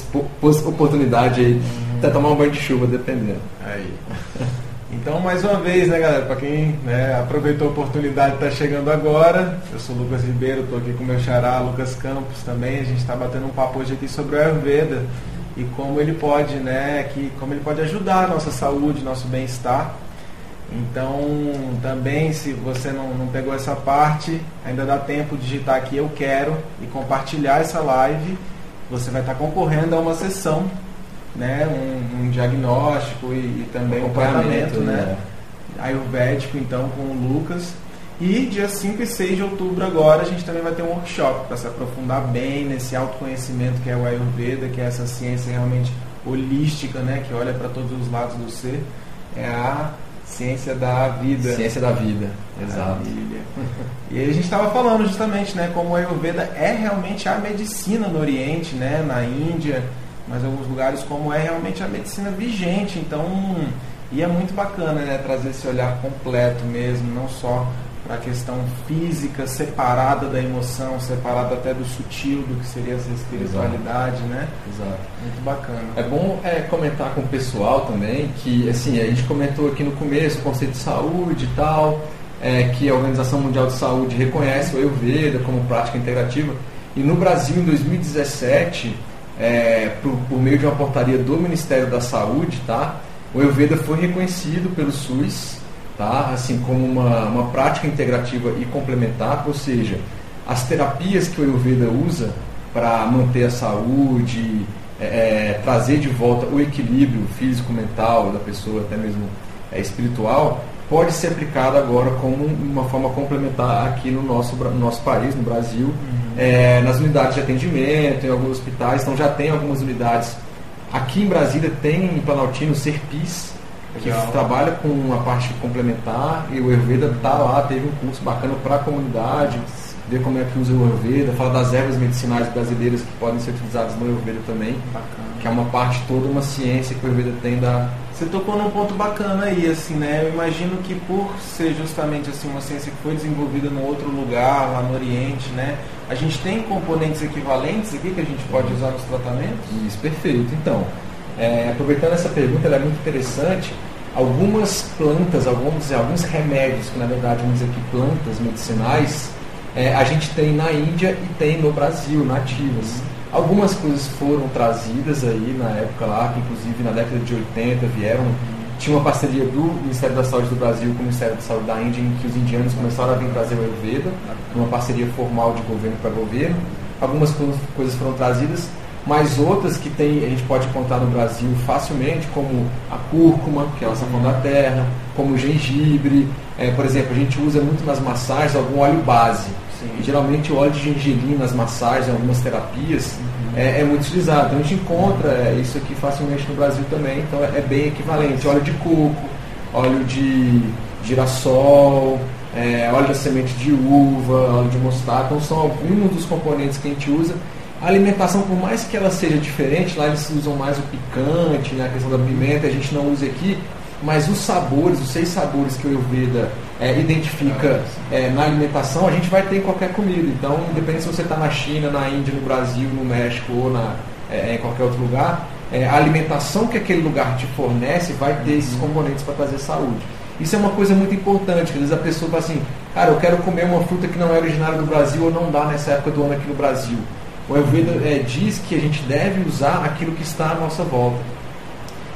oportunidade aí. Hum. Até tomar um banho de chuva, dependendo. Aí. Então, mais uma vez, né, galera, para quem né, aproveitou a oportunidade tá chegando agora, eu sou Lucas Ribeiro, estou aqui com meu xará, Lucas Campos também. A gente está batendo um papo hoje aqui sobre o Ayurveda e como ele pode, né, que, como ele pode ajudar a nossa saúde, nosso bem-estar. Então, também, se você não, não pegou essa parte, ainda dá tempo de digitar aqui eu quero e compartilhar essa live. Você vai estar concorrendo a uma sessão né, um, um diagnóstico e, e também um tratamento né, né, ayurvédico então com o Lucas. E dia 5 e 6 de outubro agora a gente também vai ter um workshop para se aprofundar bem nesse autoconhecimento que é o Ayurveda, que é essa ciência realmente holística, né, que olha para todos os lados do ser. É a ciência da vida. Ciência da vida, exato. E aí a gente estava falando justamente, né, como o Ayurveda é realmente a medicina no Oriente, né, na Índia, mas em alguns lugares como é realmente a medicina vigente. Então, e é muito bacana né, trazer esse olhar completo mesmo, não só para a questão física separada da emoção, separada até do sutil, do que seria essa espiritualidade, Exato. né? Exato. Muito bacana. É bom é, comentar com o pessoal também que, assim, a gente comentou aqui no começo o conceito de saúde e tal, é, que a Organização Mundial de Saúde reconhece o Ayurveda como prática integrativa. E no Brasil, em 2017, é, por, por, meio de uma portaria do Ministério da Saúde, tá? O Ayurveda foi reconhecido pelo SUS, tá? Assim como uma, uma prática integrativa e complementar, ou seja, as terapias que o Ayurveda usa para manter a saúde, é, é, trazer de volta o equilíbrio físico-mental da pessoa, até mesmo é, espiritual, pode ser aplicada agora como uma forma complementar aqui no nosso, no nosso país, no Brasil, uhum. é, nas unidades de atendimento, em alguns hospitais. Então já tem algumas unidades. Aqui em Brasília tem em Planaltino o Serpis, que Legal. trabalha com a parte complementar e o Ayurveda está lá, teve um curso bacana para a comunidade, ver como é que usa o Ayurveda, fala das ervas medicinais brasileiras que podem ser utilizadas no Ayurveda também, bacana. que é uma parte toda, uma ciência que o Ayurveda tem da, você tocou num ponto bacana aí, assim, né? Eu imagino que por ser justamente assim uma ciência que foi desenvolvida num outro lugar, lá no Oriente, né? A gente tem componentes equivalentes aqui que a gente pode usar nos tratamentos? Isso, perfeito. Então, é, aproveitando essa pergunta, ela é muito interessante. Algumas plantas, alguns, alguns remédios, que na verdade vamos dizer que plantas medicinais, é, a gente tem na Índia e tem no Brasil, nativas. Algumas coisas foram trazidas aí na época lá, que inclusive na década de 80 vieram. Tinha uma parceria do Ministério da Saúde do Brasil com o Ministério da Saúde da Índia, em que os indianos começaram a vir trazer o Ayurveda, uma parceria formal de governo para governo. Algumas coisas foram trazidas, mas outras que tem, a gente pode encontrar no Brasil facilmente, como a cúrcuma, que é o sapão da terra, como o gengibre. É, por exemplo, a gente usa muito nas massagens algum óleo base Sim. Geralmente o óleo de gengibre nas massagens, em algumas terapias, uhum. é, é, muito utilizado. Então a gente encontra é, isso aqui facilmente no Brasil também, então é, é bem equivalente. Óleo de coco, óleo de girassol, é, óleo da semente de uva, óleo de mostarda, então são alguns dos componentes que a gente usa. A alimentação, por mais que ela seja diferente, lá eles usam mais o picante, né, a questão da pimenta, a gente não usa aqui, mas os sabores, os seis sabores que o Ayurveda é, identifica é, na alimentação, a gente vai ter em qualquer comida. Então, independente se você está na China, na Índia, no Brasil, no México ou na, é, em qualquer outro lugar, é, a alimentação que aquele lugar te fornece vai ter esses uhum. componentes para trazer saúde. Isso é uma coisa muito importante, às vezes a pessoa fala assim, cara, eu quero comer uma fruta que não é originária do Brasil ou não dá nessa época do ano aqui no Brasil. O Ayurveda é, diz que a gente deve usar aquilo que está à nossa volta.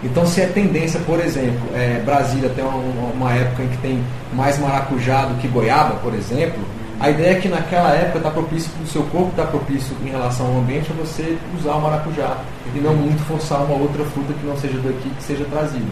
Então, se é tendência, por exemplo, é, Brasília tem uma, uma, época em que tem mais maracujá do que goiaba, por exemplo, a ideia é que naquela época está propício para o seu corpo, está propício em relação ao ambiente, a você usar o maracujá e não muito forçar uma outra fruta que não seja daqui, que seja trazida.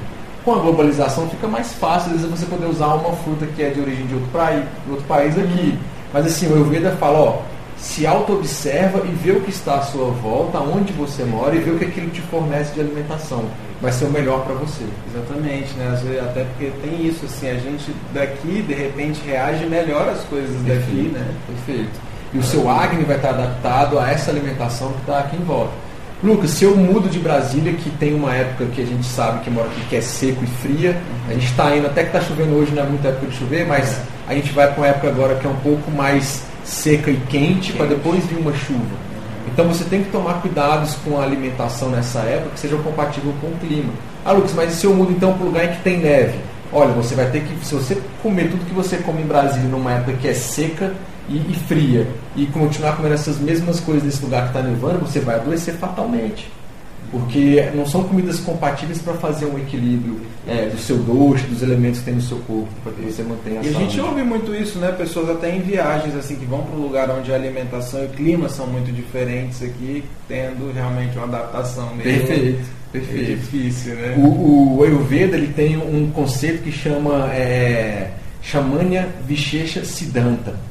Com a globalização fica mais fácil, às vezes, você poder usar uma fruta que é de origem de outro, praia, de outro país aqui. Mas assim, o Ayurveda fala, ó, se auto-observa e vê o que está à sua volta, onde você mora e vê o que aquilo te fornece de alimentação. Vai ser o melhor para você. Exatamente, né? Até porque tem isso, assim, a gente daqui, de repente, reage melhor às coisas Perfeito. daqui, né? Perfeito. E o seu Agni vai estar adaptado a essa alimentação que está aqui em volta. Lucas, se eu mudo de Brasília, que tem uma época que a gente sabe que mora aqui que é seco e fria, a gente está indo, até que está chovendo hoje, não é muita época de chover, mas a gente vai para uma época agora que é um pouco mais seca e quente, para depois vir uma chuva. Então você tem que tomar cuidados com a alimentação nessa época que seja compatível com o clima. Ah, Lucas, mas e se eu mudo então para um lugar em que tem neve? Olha, você vai ter que, se você comer tudo que você come em Brasília numa época que é seca e, e fria e continuar comendo essas mesmas coisas nesse lugar que está nevando, você vai adoecer fatalmente porque não são comidas compatíveis para fazer um equilíbrio é, do seu doce, dos elementos que tem no seu corpo, para que você mantenha a E a gente ouve muito isso, né? Pessoas até em viagens assim que vão para um lugar onde a alimentação e o clima são muito diferentes aqui, tendo realmente uma adaptação meio Perfeito. Perfeito. É difícil, né? O, o Ayurveda ele tem um conceito que chama é, Shamanya Vishesha Siddhanta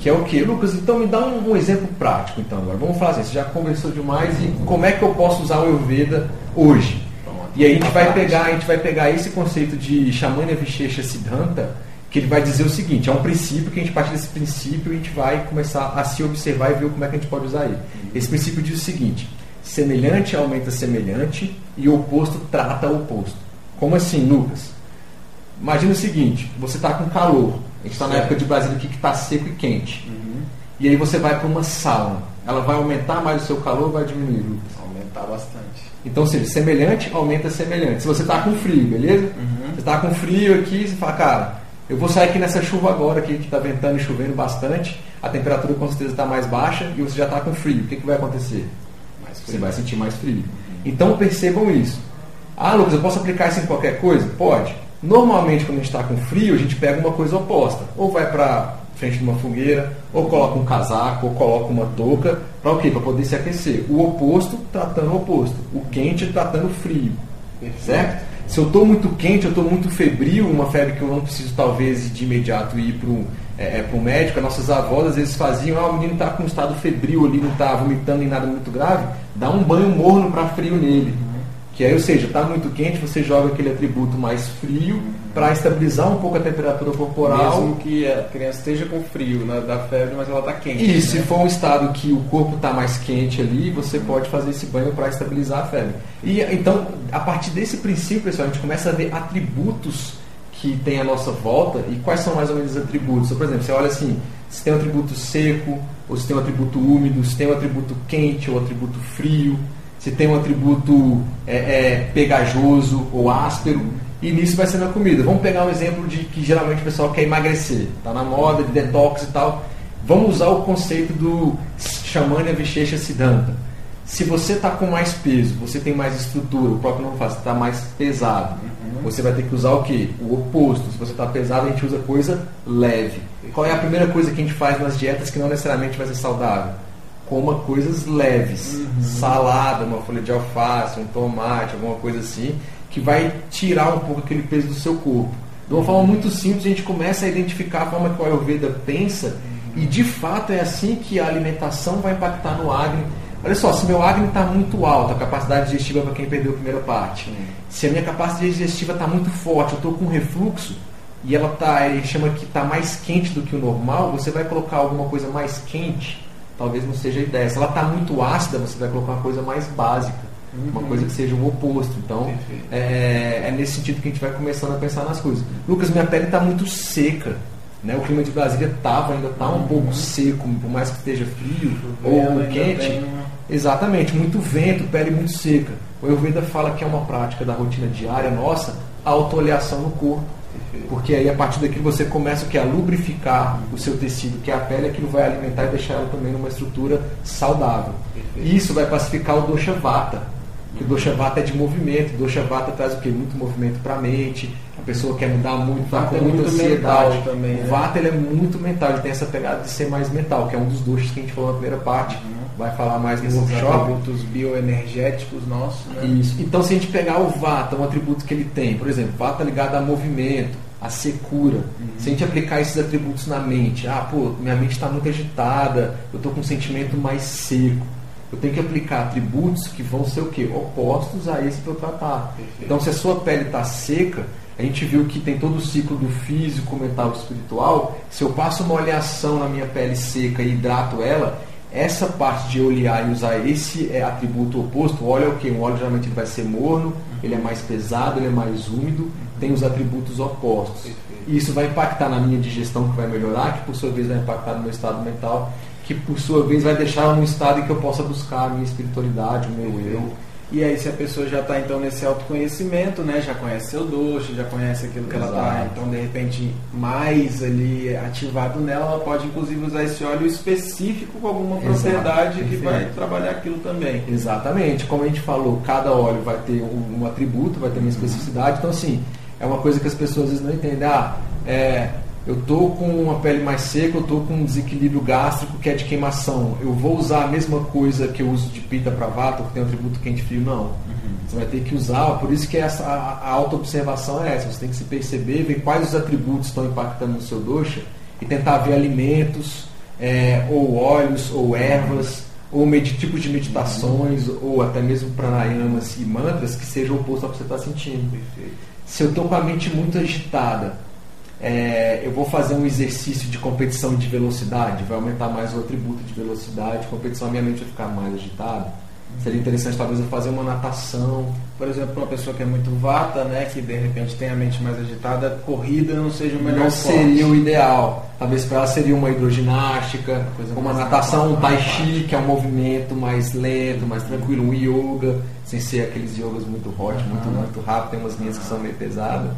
que é o que? Lucas, então me dá um, um, exemplo prático então agora. Vamos falar assim, você já conversou demais e como é que eu posso usar o Ayurveda hoje? E aí a gente vai pegar, a gente vai pegar esse conceito de Shamanya Vishesha Siddhanta, que ele vai dizer o seguinte, é um princípio que a gente parte desse princípio e a gente vai começar a se observar e ver como é que a gente pode usar ele. Esse princípio diz o seguinte: semelhante aumenta semelhante e oposto trata oposto. Como assim, Lucas? Imagina o seguinte, você está com calor, a gente está na época de Brasília aqui que está seco e quente. Uhum. E aí você vai para uma sauna. Ela vai aumentar mais o seu calor ou vai diminuir, Lucas? Aumentar bastante. Então, seja, semelhante aumenta semelhante. Se você está com frio, beleza? Uhum. Você está com frio aqui, você fala, cara, eu vou sair aqui nessa chuva agora, aqui, que está ventando e chovendo bastante, a temperatura com certeza está mais baixa e você já está com frio. O que, que vai acontecer? Você vai sentir mais frio. Uhum. Então percebam isso. Ah, Lucas, eu posso aplicar isso em qualquer coisa? Pode. Normalmente, quando a gente está com frio, a gente pega uma coisa oposta. Ou vai para frente de uma fogueira, ou coloca um casaco, ou coloca uma touca. Para o quê? Para poder se aquecer. O oposto tratando o oposto. O quente tratando o frio. Certo? Se eu estou muito quente, eu estou muito febril, uma febre que eu não preciso talvez de imediato ir para o é, é médico, as nossas avós às vezes faziam, ah, o menino está com um estado febril ali, não está vomitando em nada muito grave, dá um banho morno para frio nele. Que aí, ou seja, está muito quente, você joga aquele atributo mais frio para estabilizar um pouco a temperatura corporal. Mesmo que a criança esteja com frio né, da febre, mas ela está quente. E né? se for um estado que o corpo está mais quente ali, você pode fazer esse banho para estabilizar a febre. E então, a partir desse princípio, pessoal, a gente começa a ver atributos que tem à nossa volta e quais são mais ou menos os atributos. Então, por exemplo, você olha assim, se tem um atributo seco, ou se tem um atributo úmido, se tem um atributo quente ou atributo frio se tem um atributo é, é, pegajoso ou áspero, e nisso vai ser na comida. Vamos pegar um exemplo de que geralmente o pessoal quer emagrecer, está na moda de detox e tal. Vamos usar o conceito do Shamanya Vishecha Siddhanta. Se você está com mais peso, você tem mais estrutura, o próprio não faz, está mais pesado, uhum. você vai ter que usar o que? O oposto. Se você está pesado, a gente usa coisa leve. Qual é a primeira coisa que a gente faz nas dietas que não necessariamente vai ser saudável? Coma coisas leves, uhum. salada, uma folha de alface, um tomate, alguma coisa assim, que vai tirar um pouco aquele peso do seu corpo. De uma forma muito simples, a gente começa a identificar a forma que o Ayurveda pensa uhum. e de fato é assim que a alimentação vai impactar no Agni. Olha só, se meu Agni está muito alto, a capacidade digestiva para quem perdeu a primeira parte, uhum. se a minha capacidade digestiva está muito forte, eu estou com refluxo, e ela tá, ele chama que está mais quente do que o normal, você vai colocar alguma coisa mais quente talvez não seja a ideia. Se ela está muito ácida, você vai colocar uma coisa mais básica, uhum. uma coisa que seja o oposto. Então, é, é, nesse sentido que a gente vai começando a pensar nas coisas. Lucas, minha pele está muito seca. Né? O clima de Brasília estava, ainda está um pouco uhum. seco, por mais que esteja frio ou quente. Exatamente, muito vento, pele muito seca. O Ayurveda fala que é uma prática da rotina diária nossa, a autooliação no corpo porque aí a partir daquilo você começa o que? A lubrificar o seu tecido, que é a pele, aquilo vai alimentar e deixar ela também numa estrutura saudável. Perfeito. Isso vai pacificar o dosha vata. Que o dosha vata é de movimento, o dosha vata traz o quê? Muito movimento para a mente, a pessoa quer mudar muito, está com é muita ansiedade. também, o né? vata ele é muito mental, ele tem essa pegada de ser mais mental, que é um dos doshas que a gente falou na primeira parte, vai falar mais no workshop. atributos bioenergéticos nossos, né? Isso. Então, se a gente pegar o Vata, um atributo que ele tem, por exemplo, Vata ligado a movimento, a secura, se a gente aplicar esses atributos na mente, ah, pô, minha mente está muito agitada, eu estou com um sentimento mais seco. Eu tenho que aplicar atributos que vão ser o quê? Opostos a esse para eu tratar. Perfeito. Então, se a sua pele está seca, a gente viu que tem todo o ciclo do físico, mental e espiritual. Se eu passo uma oleação na minha pele seca e hidrato ela, essa parte de olear e usar esse é, atributo oposto, o óleo é o quê? Um óleo geralmente ele vai ser morno, ele é mais pesado, ele é mais úmido, tem os atributos opostos. E isso vai impactar na minha digestão, que vai melhorar, que por sua vez vai impactar no meu estado mental, que por sua vez vai deixar num estado em que eu possa buscar a minha espiritualidade, o meu eu. E aí, se a pessoa já está então nesse autoconhecimento, né, já conhece seu doce, já conhece aquilo que ela está, Exato. então de repente mais ali ativado nela, ela pode inclusive usar esse óleo específico com alguma Exato, propriedade que vai trabalhar aquilo também. Exatamente, como a gente falou, cada óleo vai ter um, um atributo, vai ter uma especificidade, então assim, é uma coisa que as pessoas às vezes não entendem. Ah, é, eu estou com uma pele mais seca, eu estou com um desequilíbrio gástrico que é de queimação. Eu vou usar a mesma coisa que eu uso de pita para vata, que tem um atributo quente e frio? Não. Você vai ter que usar, por isso que essa, a, a auto-observação é essa. Você tem que se perceber, ver quais os atributos estão impactando no seu dosha e tentar ver alimentos, é, ou óleos, ou ervas, ou medi- tipos de meditações, ou até mesmo pranayamas e mantras que sejam oposto ao que você está sentindo. Se eu estou com a mente muito agitada, é, eu vou fazer um exercício de competição de velocidade, vai aumentar mais o atributo de velocidade, competição, a minha mente vai ficar mais agitada. Seria interessante talvez eu fazer uma natação, Por exemplo, para uma pessoa que é muito vata, né, que de repente tem a mente mais agitada, corrida não seja o melhor não esporte. seria o ideal. Talvez para ela seria uma hidroginástica, uma mais natação, um tai chi, que é um movimento mais lento, mais tranquilo, um yoga, sem ser aqueles yogas muito hot, muito, muito rápido, tem umas linhas que são meio pesadas.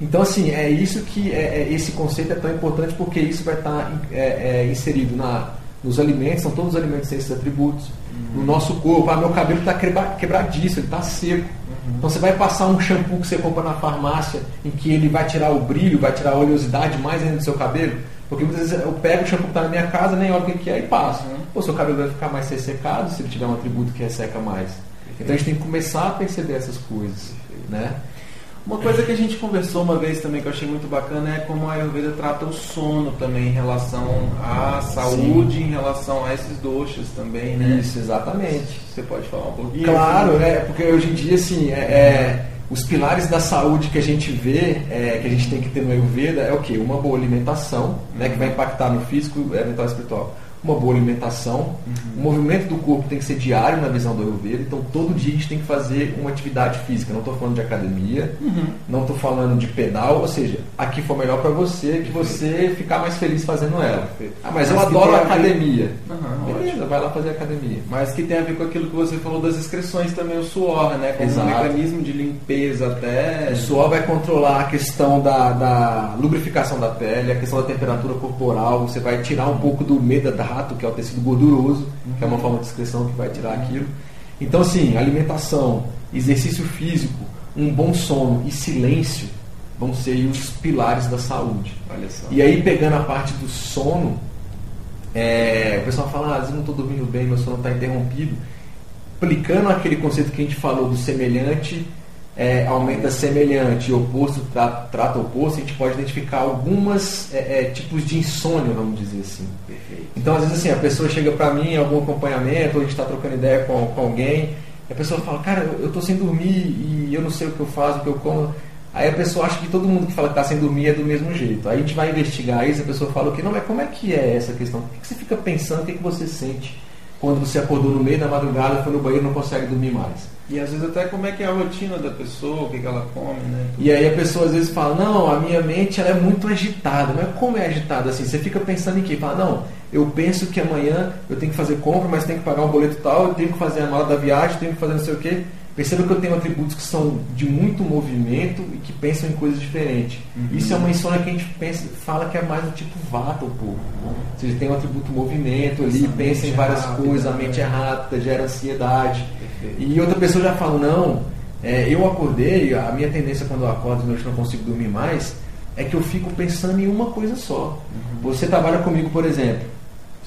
Então, assim, é isso que é, é- esse conceito é tão importante porque isso vai estar é, é, inserido na, nos alimentos, são todos os alimentos têm esses atributos. No nosso corpo, ah, meu cabelo está quebradiço, ele está seco. Então você vai passar um shampoo que você compra na farmácia, em que ele vai tirar o brilho, vai tirar a oleosidade mais ainda do seu cabelo. Porque muitas vezes eu pego o shampoo que está na minha casa, nem olho o que que é e passo. Uhum. Pô, seu cabelo vai ficar mais ressecado se ele tiver um atributo que resseca mais. Então a gente tem que começar a perceber essas coisas. Né? Uma coisa que a gente conversou uma vez também que eu achei muito bacana é como a Ayurveda trata o sono também em relação à saúde, em relação a esses doxas também, né? Isso, exatamente. Você pode falar um pouquinho? Claro, é, porque hoje em dia, assim, é, é, os pilares da saúde que a gente vê, é, que a gente tem que ter no Ayurveda, é o quê? Uma boa alimentação, né, que vai impactar no físico, é, mental e espiritual. Uma boa alimentação, o movimento do corpo tem que ser diário na visão do Ayurveda, então todo dia a gente tem que fazer uma atividade física. Não estou falando de academia, não estou falando de pedal, ou seja, aqui for melhor para você, que você ficar mais feliz fazendo ela. Ah, mas eu Mas que adoro a academia. Aham, Beleza, ótimo. vai lá fazer academia. Mas que tem a ver com aquilo que você falou das excreções também, o suor, né? Como Exato. um mecanismo de limpeza até. O suor vai controlar a questão da, da lubrificação da pele, a questão da temperatura corporal. Você vai tirar um pouco do que é o tecido gorduroso, que é uma forma de excreção que vai tirar aquilo. Então, assim, alimentação, exercício físico, um bom sono e silêncio vão ser os pilares da saúde. E aí, pegando a parte do sono, é, o pessoal fala, ah, às vezes não estou dormindo bem, meu sono está interrompido. Aplicando aquele conceito que a gente falou do semelhante, é, aumenta semelhante e oposto tra- trata oposto, a gente pode identificar algumas é, é, tipos de insônia, vamos dizer assim. Perfeito. Então, às vezes, assim, a pessoa chega pra mim em algum acompanhamento, ou a gente está trocando ideia com, com alguém, e a pessoa fala, cara, eu, tô sem dormir e eu não sei o que eu faço, o que eu como. Aí a pessoa acha que todo mundo que fala que está sem dormir é do mesmo jeito. Aí a gente vai investigar isso, a pessoa fala o que? Não, mas como é que é essa questão? O que, você fica pensando, o que você sente quando você acordou no meio da madrugada, foi no banheiro não consegue dormir mais? E às vezes até como é que é a rotina da pessoa, o que, que ela come, né? E aí a pessoa às vezes fala, não, a minha mente ela é muito agitada. Mas como é agitada assim? Você fica pensando em quê? Fala, não, eu penso que amanhã eu tenho que fazer compra, mas tenho que pagar um boleto tal, eu tenho que fazer a mala da viagem, tenho que fazer não sei o quê. Perceba que eu tenho atributos que são de muito movimento e que pensam em coisas diferentes. Uhum. Isso é uma insônia que a gente pensa, fala que é mais do tipo vata um pouco. Ou seja, tem um atributo movimento ali, Essa pensa em várias rápida, coisas, a mente é rápida, gera ansiedade. Perfeito. E outra pessoa já fala, não, é, eu acordei, a minha tendência quando eu acordo de noite não consigo dormir mais, é que eu fico pensando em uma coisa só. Uhum. Você trabalha comigo, por exemplo,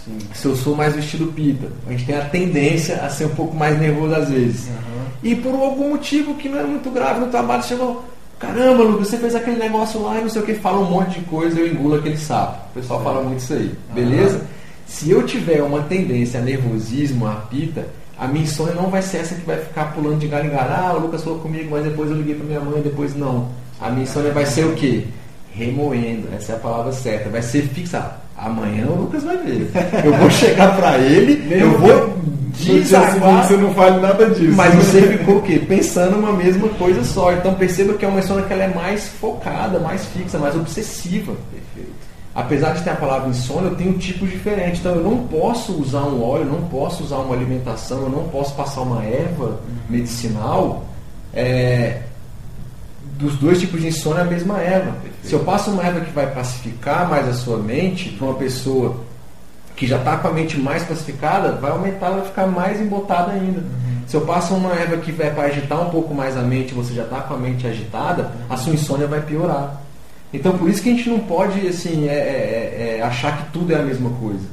Sim. se eu sou mais vestido pita, a gente tem a tendência a ser um pouco mais nervoso às vezes. Uhum. E por algum motivo que não é muito grave no trabalho, chegou, caramba, Lucas, você fez aquele negócio lá e não sei o que, fala um monte de coisa, eu engulo aquele sapo. O pessoal é. fala muito isso aí, beleza? Uhum. Se eu tiver uma tendência a nervosismo, a pita, a minha insônia não vai ser essa que vai ficar pulando de galho em galho. Ah, o Lucas falou comigo, mas depois eu liguei para minha mãe, depois não. A minha insônia vai ser o quê? Remoendo, essa é a palavra certa. Vai ser fixa. Amanhã o Lucas vai ver. Eu vou chegar para ele, eu vou desaguar. Você não fale nada disso. Mas você ficou o quê? Pensando uma mesma coisa só. Então perceba que é uma insônia que ela é mais focada, mais fixa, mais obsessiva. Perfeito. Apesar de ter a palavra insônia, eu tenho tipos diferentes. Então eu não posso usar um óleo, não posso usar uma alimentação, eu não posso passar uma erva medicinal. É, dos dois tipos de insônia é a mesma erva. Perfeito. Se eu passo uma erva que vai pacificar mais a sua mente para uma pessoa que já está com a mente mais pacificada, vai aumentar, vai ficar mais embotada ainda. Uhum. Se eu passo uma erva que vai para agitar um pouco mais a mente, você já está com a mente agitada, a sua insônia vai piorar. Então por isso que a gente não pode assim é, é, é, achar que tudo é a mesma coisa.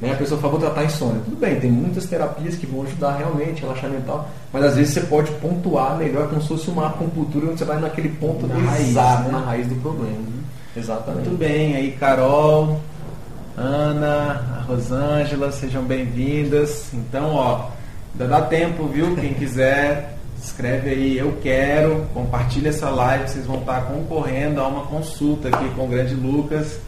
Né? A pessoa fala, vou tratar insônia. Tudo bem, tem muitas terapias que vão ajudar realmente, relaxar mental, mas às vezes você pode pontuar melhor como se fosse uma acupuntura onde você vai naquele ponto na raiz, né? na raiz do problema. Uhum. Exatamente. Muito bem, aí Carol, Ana, a Rosângela, sejam bem-vindas. Então, ó, ainda dá tempo, viu? Quem quiser, escreve aí, eu quero, compartilha essa live, vocês vão estar concorrendo a uma consulta aqui com o grande Lucas.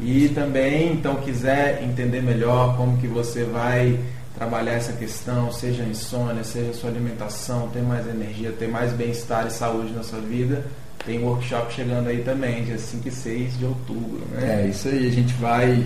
E também, então, quiser entender melhor como que você vai trabalhar essa questão, seja insônia, seja sua alimentação, ter mais energia, ter mais bem-estar e saúde na sua vida, tem workshop chegando aí também, dia 5 e 6 de outubro. Né? É, isso aí, a gente vai.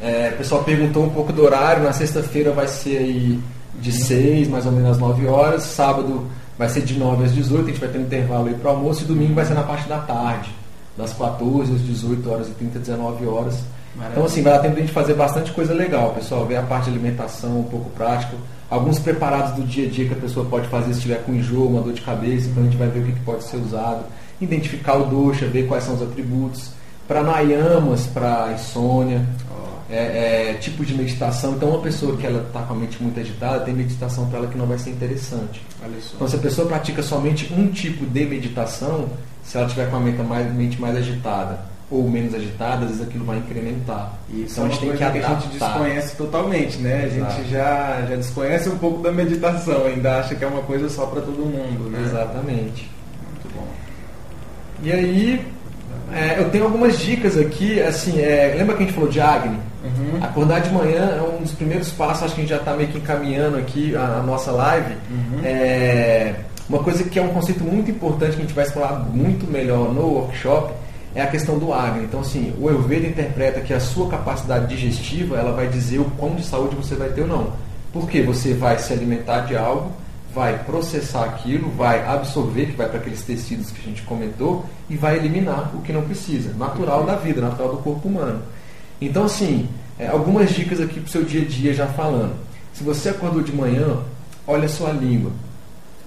É, o pessoal perguntou um pouco do horário, na sexta-feira vai ser aí de 6, mais ou menos às 9 horas, sábado vai ser de 9 às 18, a gente vai ter um intervalo aí para almoço, e domingo vai ser na parte da tarde, das 14 às 18 horas e 30, 19 horas. Maravilha. Então, assim, vai dar tempo de a gente fazer bastante coisa legal, pessoal. Ver a parte de alimentação um pouco prático. Alguns preparados do dia a dia que a pessoa pode fazer se tiver com enjoo, uma dor de cabeça. Então, a gente vai ver o que pode ser usado identificar o dosha, ver quais são os atributos, pranayamas para insônia. É, é, tipo de meditação. Então, uma pessoa que ela está com a mente muito agitada, tem meditação para ela que não vai ser interessante. Então, se a pessoa pratica somente um tipo de meditação, se ela tiver com a mente mais, mente mais agitada ou menos agitada, às vezes aquilo vai incrementar. Isso então, é a gente tem que, que a gente desconhece totalmente, né? A gente já, já desconhece um pouco da meditação, ainda acha que é uma coisa só para todo mundo, né? Exatamente. E aí, é, eu tenho algumas dicas aqui, assim, é, lembra que a gente falou de Agni? Uhum. Acordar de manhã é um dos primeiros passos, acho que a gente já está meio que encaminhando aqui a, a nossa live. Uhum. É, uma coisa que é um conceito muito importante que a gente vai explorar muito melhor no workshop é a questão do Agni. Então, assim, o Ayurveda interpreta que a sua capacidade digestiva ela vai dizer o quão de saúde você vai ter ou não. Porque você vai se alimentar de algo vai processar aquilo, vai absorver, que vai para aqueles tecidos que a gente comentou, e vai eliminar o que não precisa. Natural da vida, natural do corpo humano. Então, assim, é, algumas dicas aqui para o seu dia a dia já falando. Se você acordou de manhã, olha a sua língua.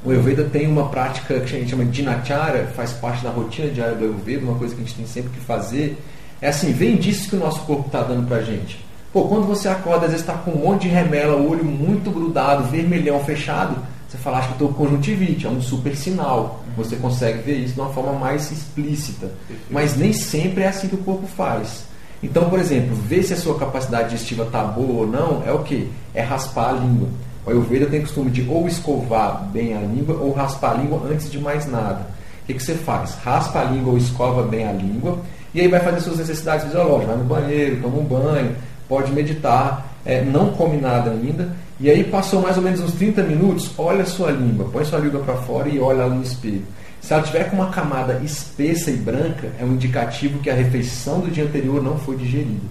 O Ayurveda tem uma prática que a gente chama de dinacharya, faz parte da rotina diária do Ayurveda, uma coisa que a gente tem sempre que fazer. É assim, vem disso que o nosso corpo está dando para a gente. Pô, quando você acorda, às vezes está com um monte de remela, o olho muito grudado, vermelhão, fechado, você fala, acho que estou com conjuntivite, é um super sinal. Você consegue ver isso de uma forma mais explícita. Mas nem sempre é assim que o corpo faz. Então, por exemplo, ver se a sua capacidade digestiva está boa ou não é o que? É raspar a língua. O Ayurveda tem costume de ou escovar bem a língua ou raspar a língua antes de mais nada. O que, que você faz? Raspa a língua ou escova bem a língua e aí vai fazer suas necessidades fisiológicas. Vai no banheiro, toma um banho, pode meditar, é, não come nada ainda e aí passou mais ou menos uns 30 minutos, olha a sua língua, põe sua língua para fora e olha ela no espelho. Se ela tiver com uma camada espessa e branca, é um indicativo que a refeição do dia anterior não foi digerida.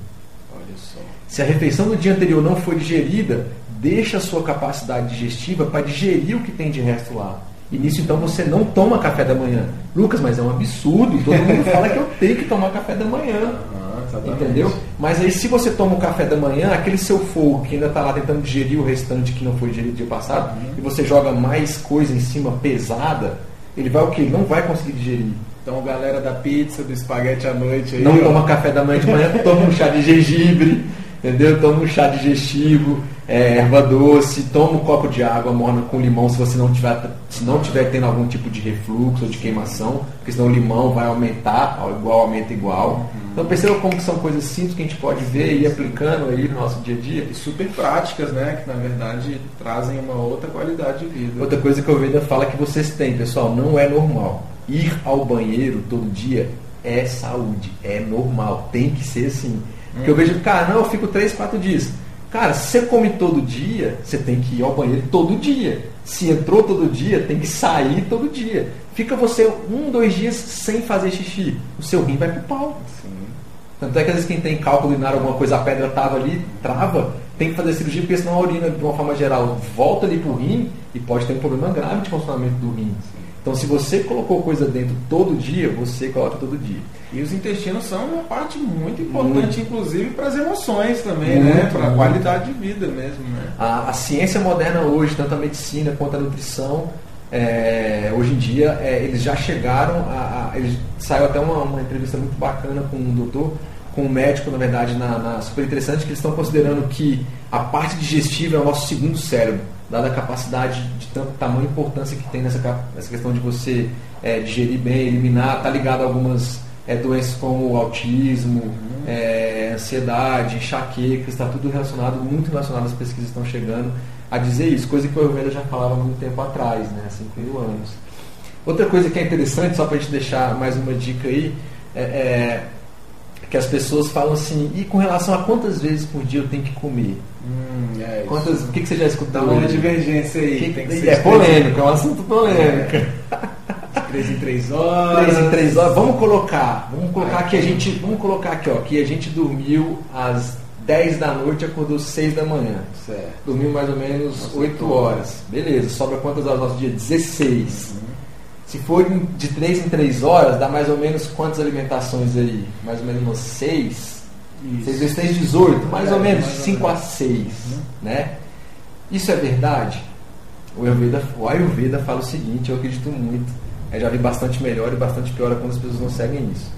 Olha só. Se a refeição do dia anterior não foi digerida, deixa a sua capacidade digestiva para digerir o que tem de resto lá. E nisso então você não toma café da manhã. Lucas, mas é um absurdo. Todo mundo fala que eu tenho que tomar café da manhã. Uhum, entendeu? Mas aí se você toma o café da manhã, aquele seu fogo que ainda está lá tentando digerir o restante que não foi digerido dia passado, uhum. e você joga mais coisa em cima pesada, ele vai o quê? Ele não vai conseguir digerir. Então, galera da pizza, do espaguete à noite aí. Não ó. toma café da manhã de manhã, toma um chá de gengibre, entendeu? Toma um chá digestivo, é, erva doce, toma um copo de água morna com limão se você não tiver, se não tiver tendo algum tipo de refluxo ou de queimação, porque senão o limão vai aumentar, igual aumenta igual. Uhum. Então perceba como que são coisas simples que a gente pode ver e ir aplicando aí no nosso dia a dia. E super práticas, né? Que na verdade trazem uma outra qualidade de vida. Outra coisa que o Veda fala que vocês têm, pessoal, não é normal ir ao banheiro todo dia é saúde, é normal, tem que ser assim. Porque eu vejo, cara, não, eu fico três, quatro dias. Cara, se você come todo dia, você tem que ir ao banheiro todo dia. Se entrou todo dia, tem que sair todo dia. Fica você um, dois dias sem fazer xixi. O seu rim vai pro pau. Sim. Tanto é que às vezes quem tem cálculo urinário, alguma coisa, a pedra tava ali, trava, tem que fazer cirurgia, porque senão a urina, de uma forma geral, volta ali pro rim e pode ter um problema grave de funcionamento do rim. Sim. Então, se você colocou coisa dentro todo dia, você coloca todo dia. E os intestinos são uma parte muito importante, muito. inclusive para as emoções também, né? muito, né? Para a qualidade de vida mesmo. Né? A, a, ciência moderna hoje, tanto a medicina quanto a nutrição, é, hoje em dia, é, eles já chegaram a. a eles, saiu até uma, uma, entrevista muito bacana com um doutor, com um médico, na verdade, na, na super interessante, que eles estão considerando que a parte digestiva é o nosso segundo cérebro dada a capacidade de tanto tamanho e importância que tem nessa, nessa questão de você é, digerir bem, eliminar, tá ligado a algumas é, doenças como autismo, uhum. é, ansiedade, enxaqueca, está tudo relacionado, muito relacionado, as pesquisas estão chegando a dizer isso, coisa que o Ayurveda já falava muito tempo atrás, né, há 5 mil anos. Outra coisa que é interessante, só para a gente deixar mais uma dica aí, é, é que as pessoas falam assim, e com relação a quantas vezes por dia eu tenho que comer? Hum, é Quantas, o que, que você já escutou? Dá uma divergência aí. Que, que é polêmico, é um assunto polêmico. É. Três em três horas. Três em três horas. Vamos colocar, vamos colocar aqui a gente, vamos colocar aqui, ó, que a gente dormiu às 10 da noite acordou 6 da manhã. Certo. Dormiu mais ou menos Nossa, 8 horas. Beleza, sobra quantas horas no nosso dia? 16. Uhum. Se for de 3 em 3 horas, dá mais ou menos quantas alimentações aí? Mais ou menos umas 6 6 vezes 3, 18, mais é, ou menos mais 5 a 6. Uhum. Né? Isso é verdade? O Ayurveda, o Ayurveda fala o seguinte, eu acredito muito. Eu já vi bastante melhor e bastante pior quando as pessoas não seguem isso.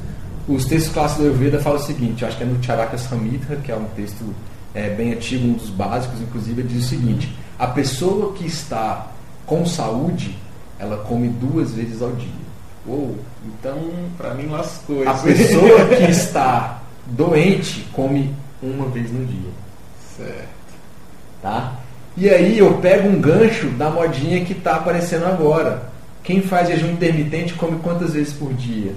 Os textos clássicos do Ayurveda falam o seguinte, acho que é no Charaka Samhita, que é um texto é, bem antigo, um dos básicos, inclusive, ele diz o seguinte: a pessoa que está com saúde, ela come duas vezes ao dia. Ou, então, para mim lascou. A pessoa que está doente come uma vez no dia. Certo. Tá? E aí eu pego um gancho da modinha que está aparecendo agora. Quem faz jejum intermitente come quantas vezes por dia?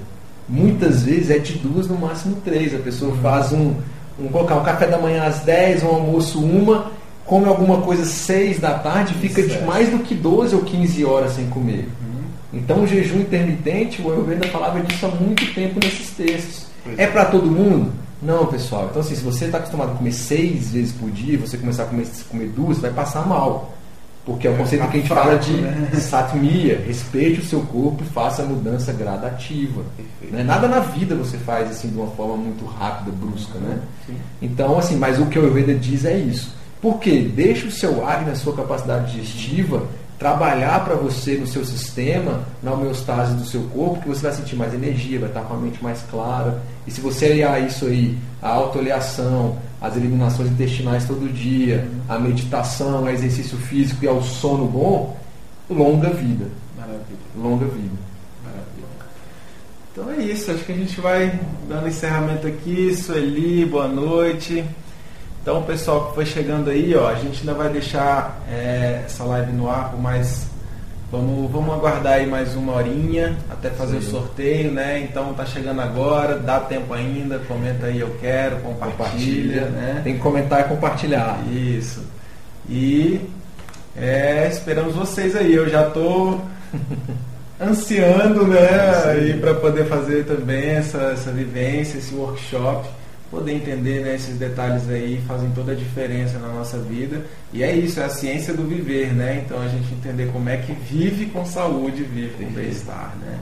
Muitas vezes é de duas, no máximo três. A pessoa uhum. faz um, um colocar um café da manhã às 10, um almoço uma, come alguma coisa às 6 da tarde, fica de mais do que 12 ou 15 horas sem comer. Uhum. Então o jejum intermitente, o Ayurveda falava disso há muito tempo nesses textos. É para todo mundo? Não, pessoal. Então, assim, se você está acostumado a comer seis vezes por dia, você começar a comer, comer duas, vai passar mal. Porque é o conceito que a gente fala de né? satmia, respeite o seu corpo e faça a mudança gradativa. Né? Nada na vida você faz assim de uma forma muito rápida, brusca, né? Sim. Então, assim, mas o que o Ayurveda diz é isso. Por quê? Deixa o seu ar na sua capacidade digestiva trabalhar para você no seu sistema, na homeostase do seu corpo, que você vai sentir mais energia, vai estar com a mente mais clara. E se você aliar isso aí, a autoaleação, as eliminações intestinais todo dia, a meditação, o exercício físico e ao sono bom, longa vida. Maravilha. Longa vida. Maravilha. Então é isso, acho que a gente vai dando encerramento aqui. Sueli, boa noite. Então, pessoal que foi chegando aí, ó, a gente ainda vai deixar é, essa live no ar por mais. Vamos, vamos aguardar aí mais uma horinha até fazer Sim. o sorteio, né? Então tá chegando agora, dá tempo ainda, comenta aí eu quero, compartilha, compartilha né? Tem que comentar e compartilhar. Isso. E é, esperamos vocês aí. Eu já tô ansiando, né, aí para poder fazer também essa, essa vivência, esse workshop poder entender né, esses detalhes aí fazem toda a diferença na nossa vida. E é isso, é a ciência do viver, né? Então a gente entender como é que vive com saúde, vive com bem-estar, né?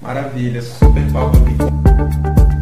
Maravilha, super papo aqui.